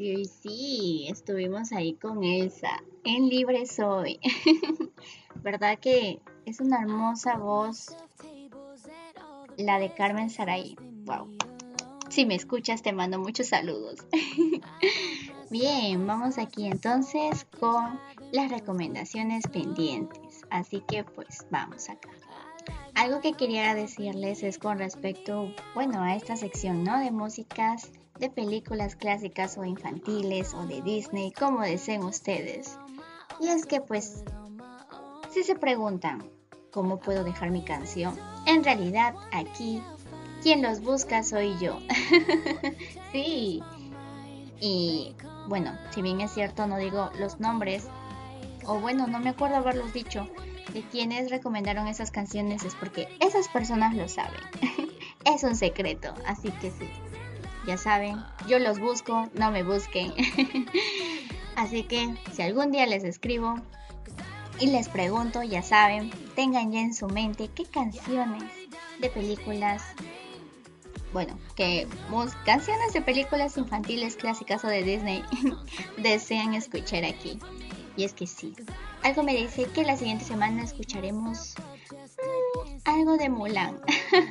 Y sí, estuvimos ahí con Elsa, en Libre Soy. [laughs] ¿Verdad que es una hermosa voz la de Carmen Saray? Wow. Si me escuchas, te mando muchos saludos. [laughs] Bien, vamos aquí entonces con las recomendaciones pendientes. Así que pues vamos acá. Algo que quería decirles es con respecto, bueno, a esta sección, ¿no? De músicas de películas clásicas o infantiles o de Disney, como deseen ustedes. Y es que pues, si se preguntan, ¿cómo puedo dejar mi canción? En realidad, aquí, quien los busca soy yo. [laughs] sí. Y bueno, si bien es cierto, no digo los nombres, o bueno, no me acuerdo haberlos dicho, de quienes recomendaron esas canciones es porque esas personas lo saben. [laughs] es un secreto, así que sí. Ya saben, yo los busco, no me busquen. [laughs] así que si algún día les escribo y les pregunto, ya saben, tengan ya en su mente qué canciones de películas, bueno, que canciones de películas infantiles clásicas o de Disney [laughs] desean escuchar aquí. Y es que sí, algo me dice que la siguiente semana escucharemos mm, algo de Mulan.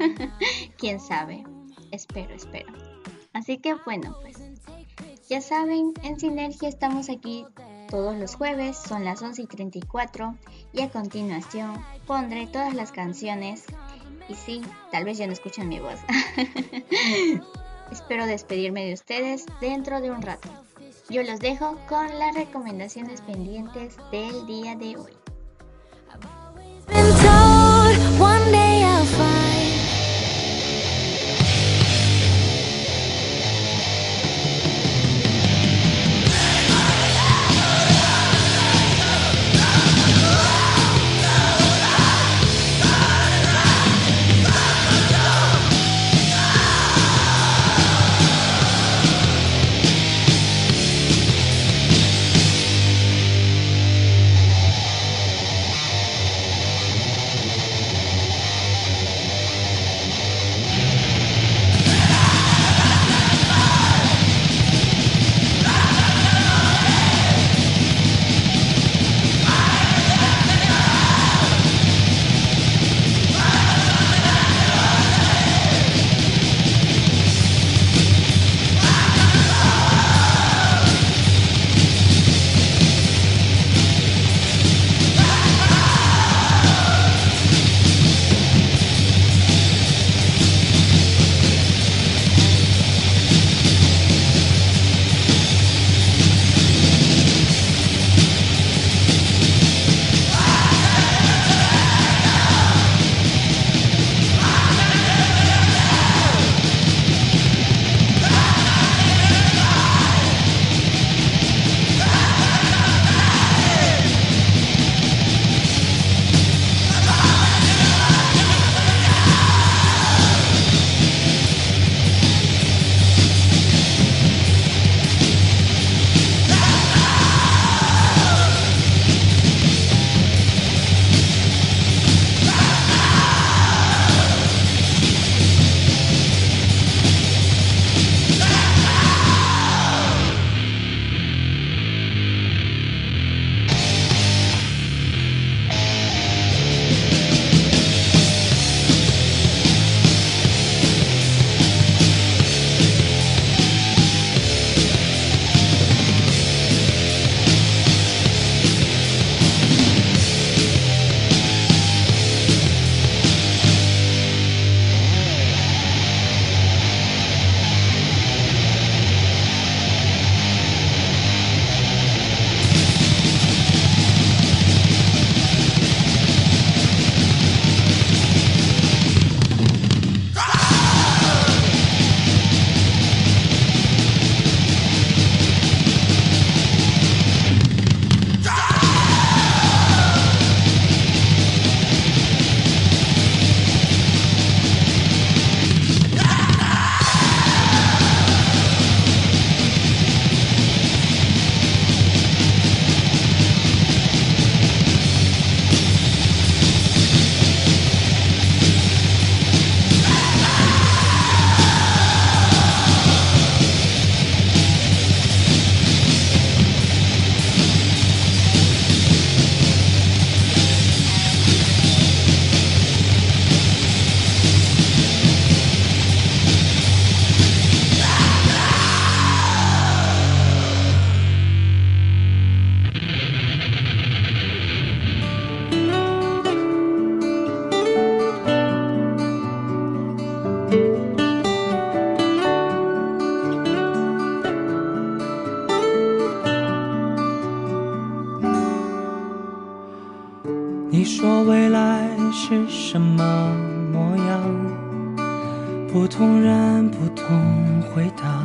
[laughs] Quién sabe. Espero, espero. Así que bueno, pues ya saben, en Sinergia estamos aquí todos los jueves, son las 11 y 34 y a continuación pondré todas las canciones y sí, tal vez ya no escuchan mi voz. [laughs] Espero despedirme de ustedes dentro de un rato. Yo los dejo con las recomendaciones pendientes del día de hoy. 你说未来是什么模样？不同人不同回答，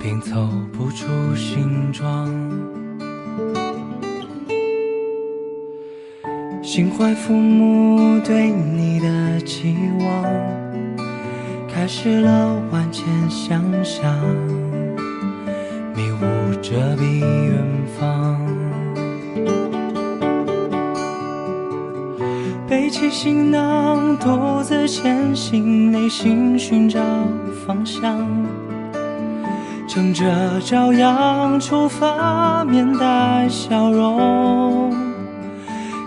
并凑不出形状。心怀父母对你的期望，开始了万千想象，迷雾遮蔽远方。背起行囊独自前行内心寻找方向乘着朝阳出发面带笑容。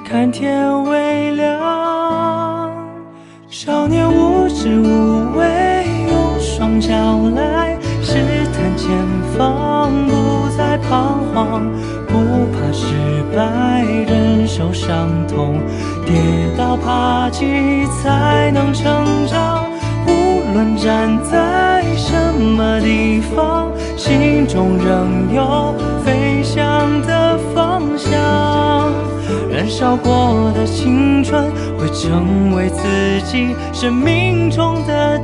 看天微亮少年无知无畏用双脚来试探前方不再彷徨不怕失败忍受伤痛。跌倒爬起才能成长无论站在什么地方心中仍有飞翔的方向。燃烧过的青春会成为自己生命中的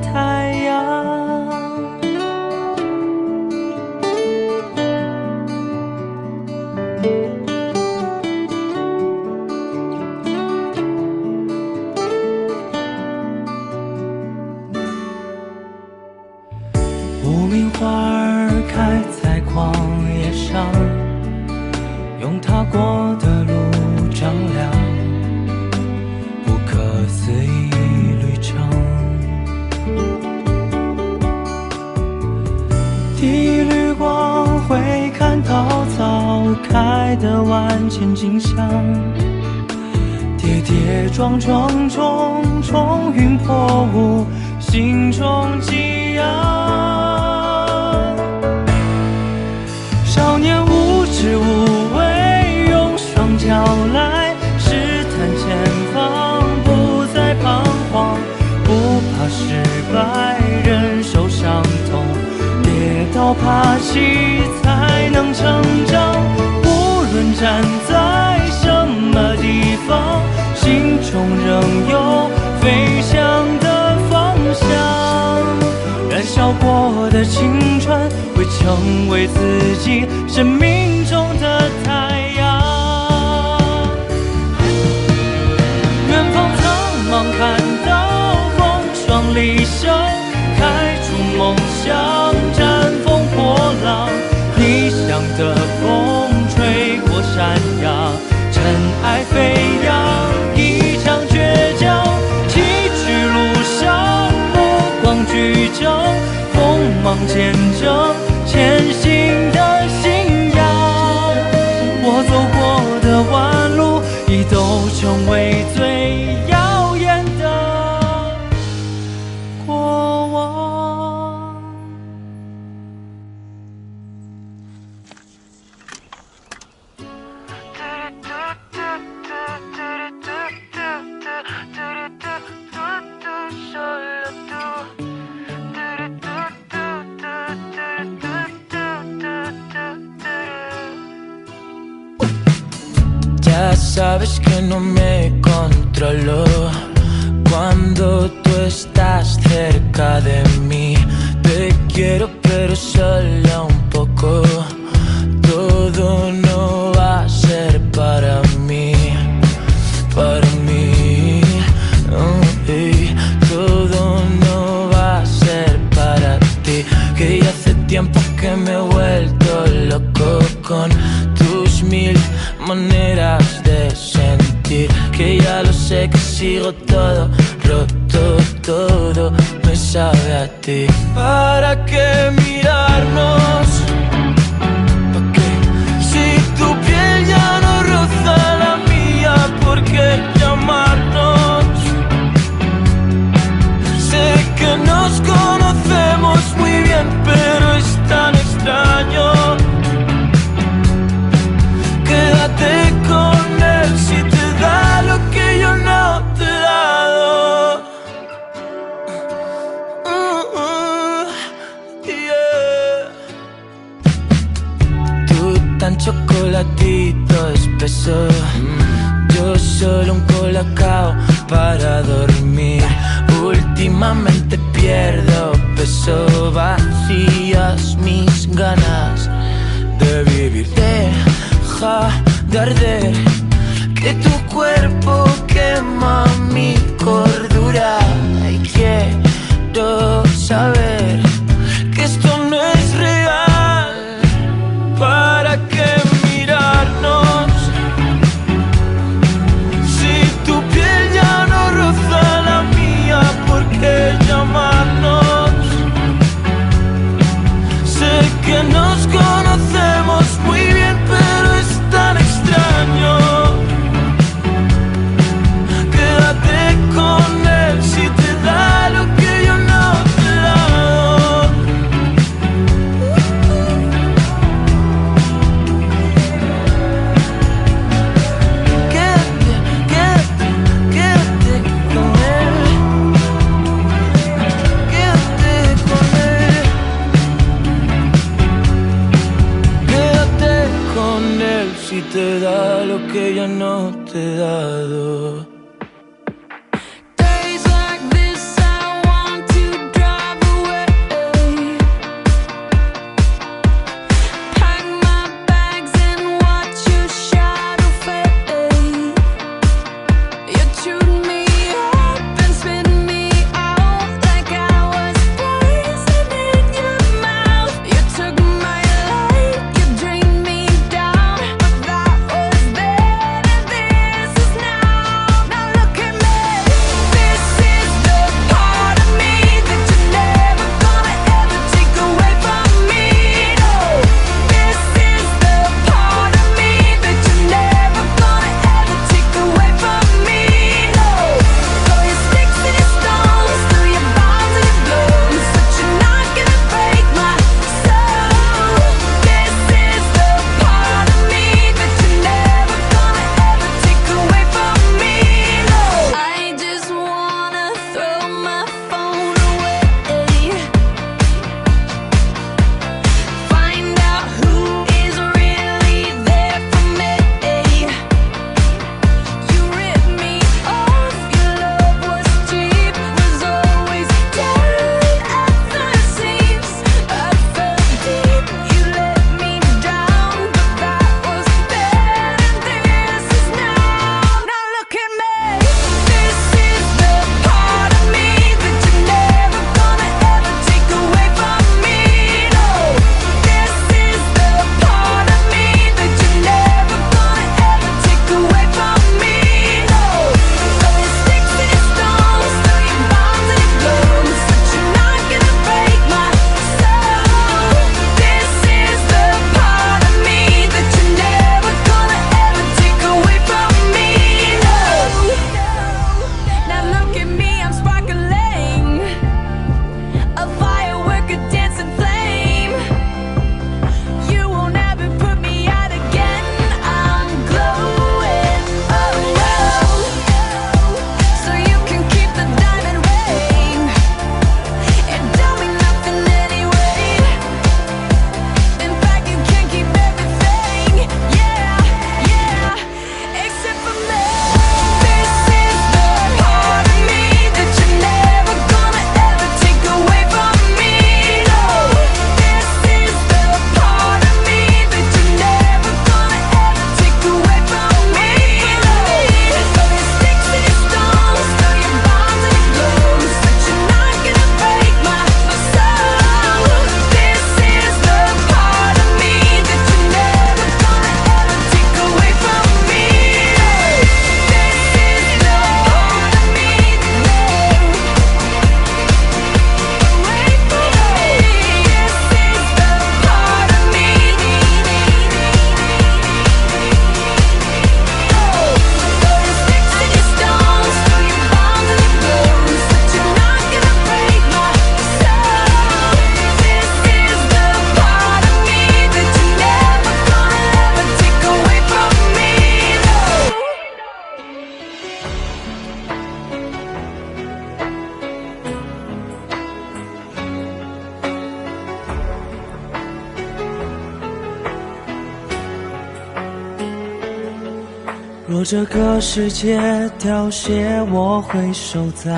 这个世界凋谢我会守在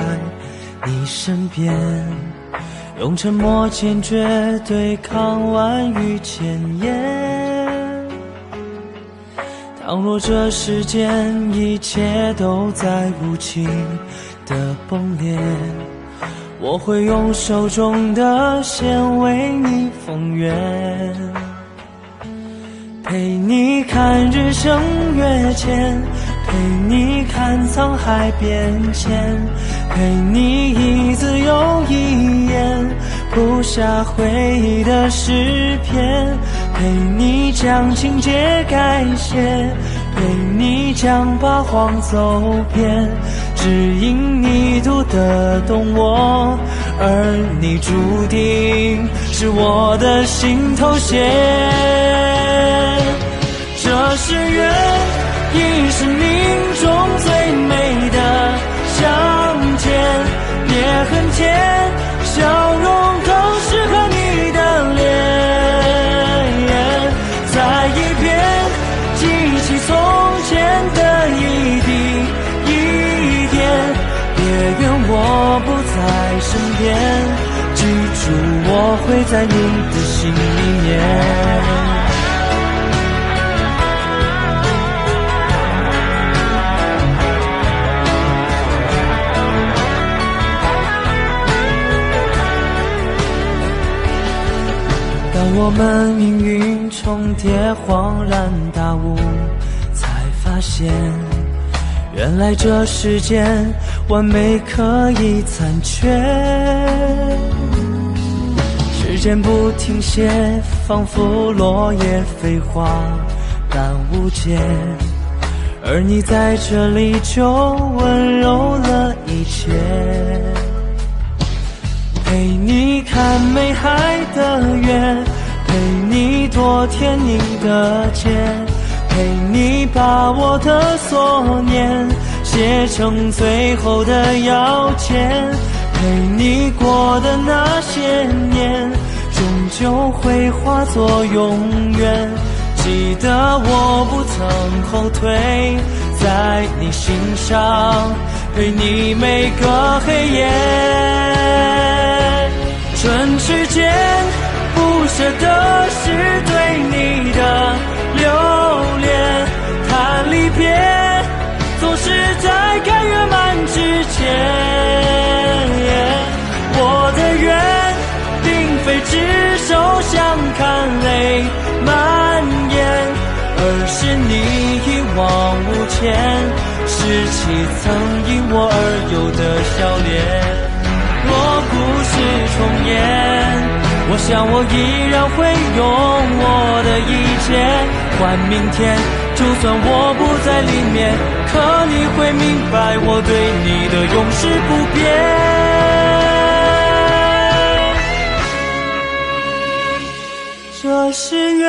你身边用沉默坚决对抗万语千言。倘若这世间一切都在无情的崩裂我会用手中的线为你缝原陪你看日升月潜陪你看沧海变迁，陪你一字又一眼谱下回忆的诗篇，陪你将情节改写，陪你将八荒走遍，只因你读得懂我，而你注定是我的心头血。这是缘。亦是命中最美的相见别恨天笑容更适合你的脸再一遍记起从前的一滴一点别怨我不在身边记住我会在你的心里面我们命运重叠，恍然大悟，才发现，原来这世间完美可以残缺。时间不停歇，仿佛落叶飞花，但无解。而你在这里，就温柔了一切。陪你看美海的月，陪你躲天宁的街，陪你把我的所念写成最后的要件，陪你过的那些年，终究会化作永远。记得我不曾后退，在你心上陪你每个黑夜。唇齿间不舍的是对你的留恋，谈离别总是在该圆满之前。我的愿并非执手相看泪蔓延，而是你一往无前，拾起曾因我而有的笑脸。若故事重演，我想我依然会用我的一切换明天。就算我不在里面，可你会明白我对你的永世不变。这是缘，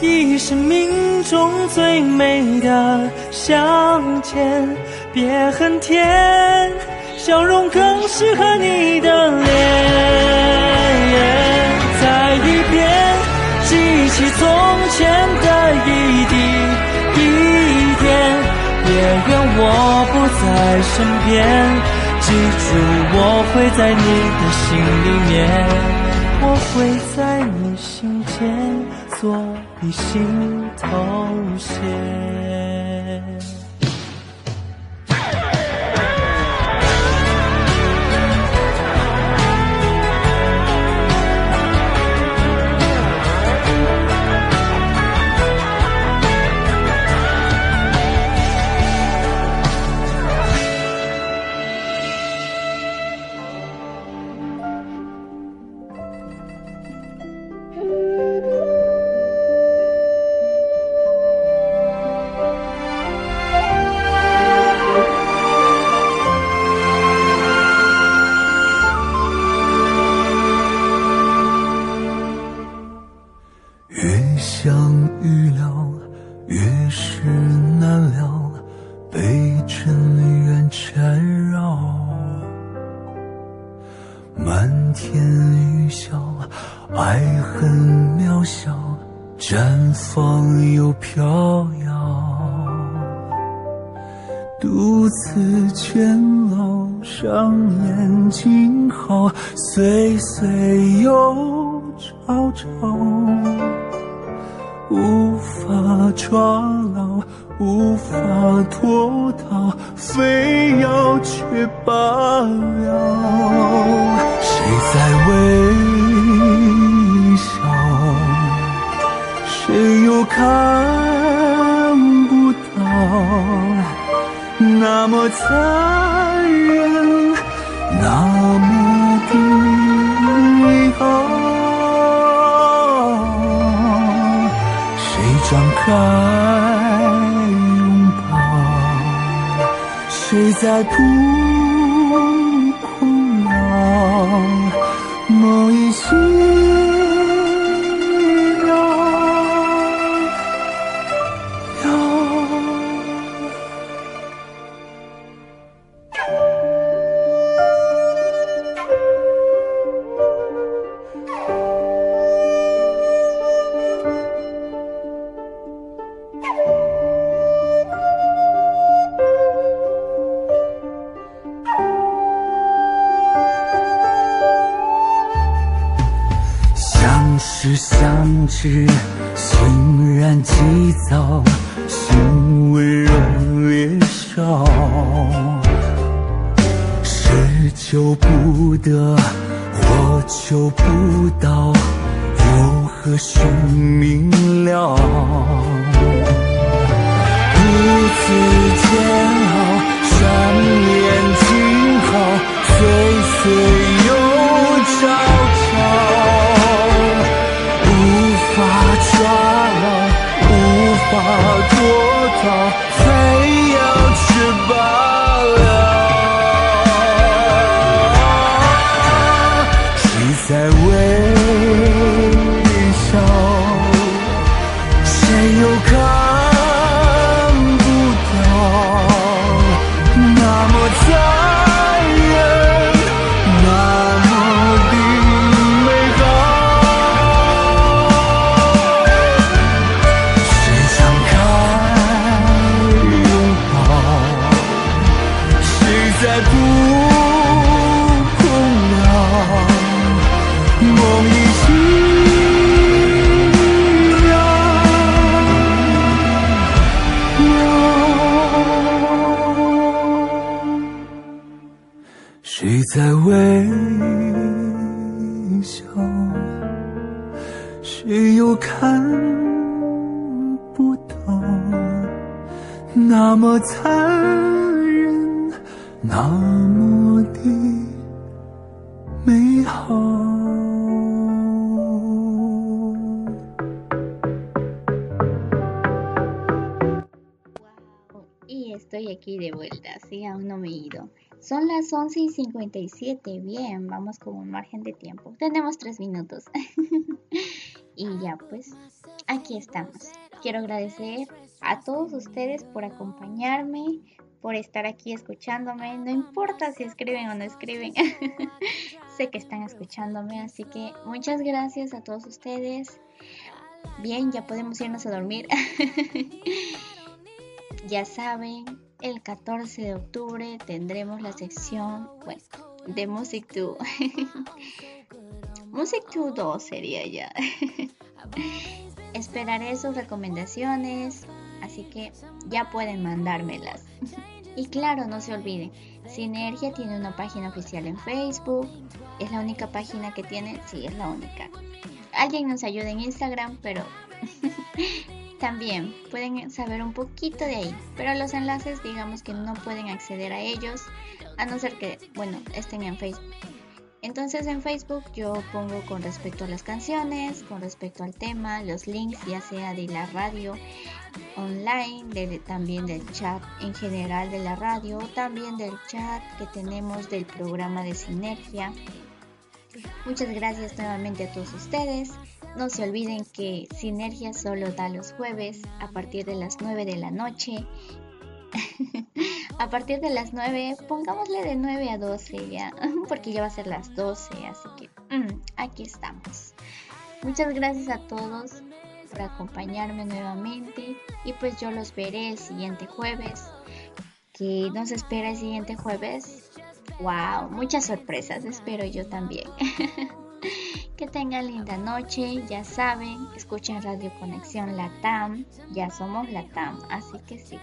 亦是命中最美的相见，别恨天。笑容更适合你的脸，起从前的一滴一点，别怨我不在身边，记住我会在你的心里面，我会在你心间做你心头血。最有不困扰某一世 57, bien, vamos con un margen de tiempo. Tenemos tres minutos. [laughs] y ya pues, aquí estamos. Quiero agradecer a todos ustedes por acompañarme, por estar aquí escuchándome. No importa si escriben o no escriben, [laughs] sé que están escuchándome, así que muchas gracias a todos ustedes. Bien, ya podemos irnos a dormir. [laughs] Ya saben, el 14 de octubre tendremos la sección, bueno, de Music 2. [laughs] Music 2 2 sería ya. [laughs] Esperaré sus recomendaciones, así que ya pueden mandármelas. Y claro, no se olviden, Sinergia tiene una página oficial en Facebook. ¿Es la única página que tiene? Sí, es la única. Alguien nos ayuda en Instagram, pero [laughs] también pueden saber un poquito de ahí, pero los enlaces digamos que no pueden acceder a ellos a no ser que, bueno, estén en Facebook. Entonces en Facebook yo pongo con respecto a las canciones, con respecto al tema, los links ya sea de la radio online, también del chat en general de la radio, también del chat que tenemos del programa de Sinergia. Muchas gracias nuevamente a todos ustedes. No se olviden que Sinergia solo da los jueves a partir de las 9 de la noche. [laughs] a partir de las 9, pongámosle de 9 a 12 ya, [laughs] porque ya va a ser las 12, así que mm, aquí estamos. Muchas gracias a todos por acompañarme nuevamente y pues yo los veré el siguiente jueves. Que nos espera el siguiente jueves. Wow, muchas sorpresas, espero yo también. [laughs] que tengan linda noche, ya saben, escuchen Radio Conexión Latam, ya somos Latam, así que sí,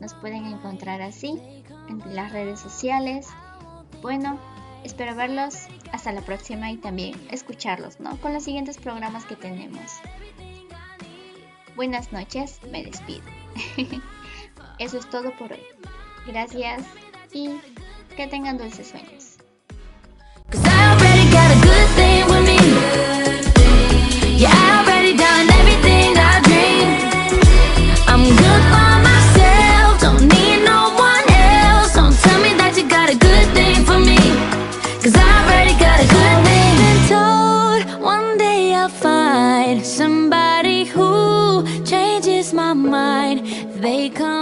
nos pueden encontrar así en las redes sociales. Bueno, espero verlos hasta la próxima y también escucharlos, ¿no? Con los siguientes programas que tenemos. Buenas noches, me despido. [laughs] Eso es todo por hoy. Gracias y que tengan dulces sueños. Somebody who changes my mind. They come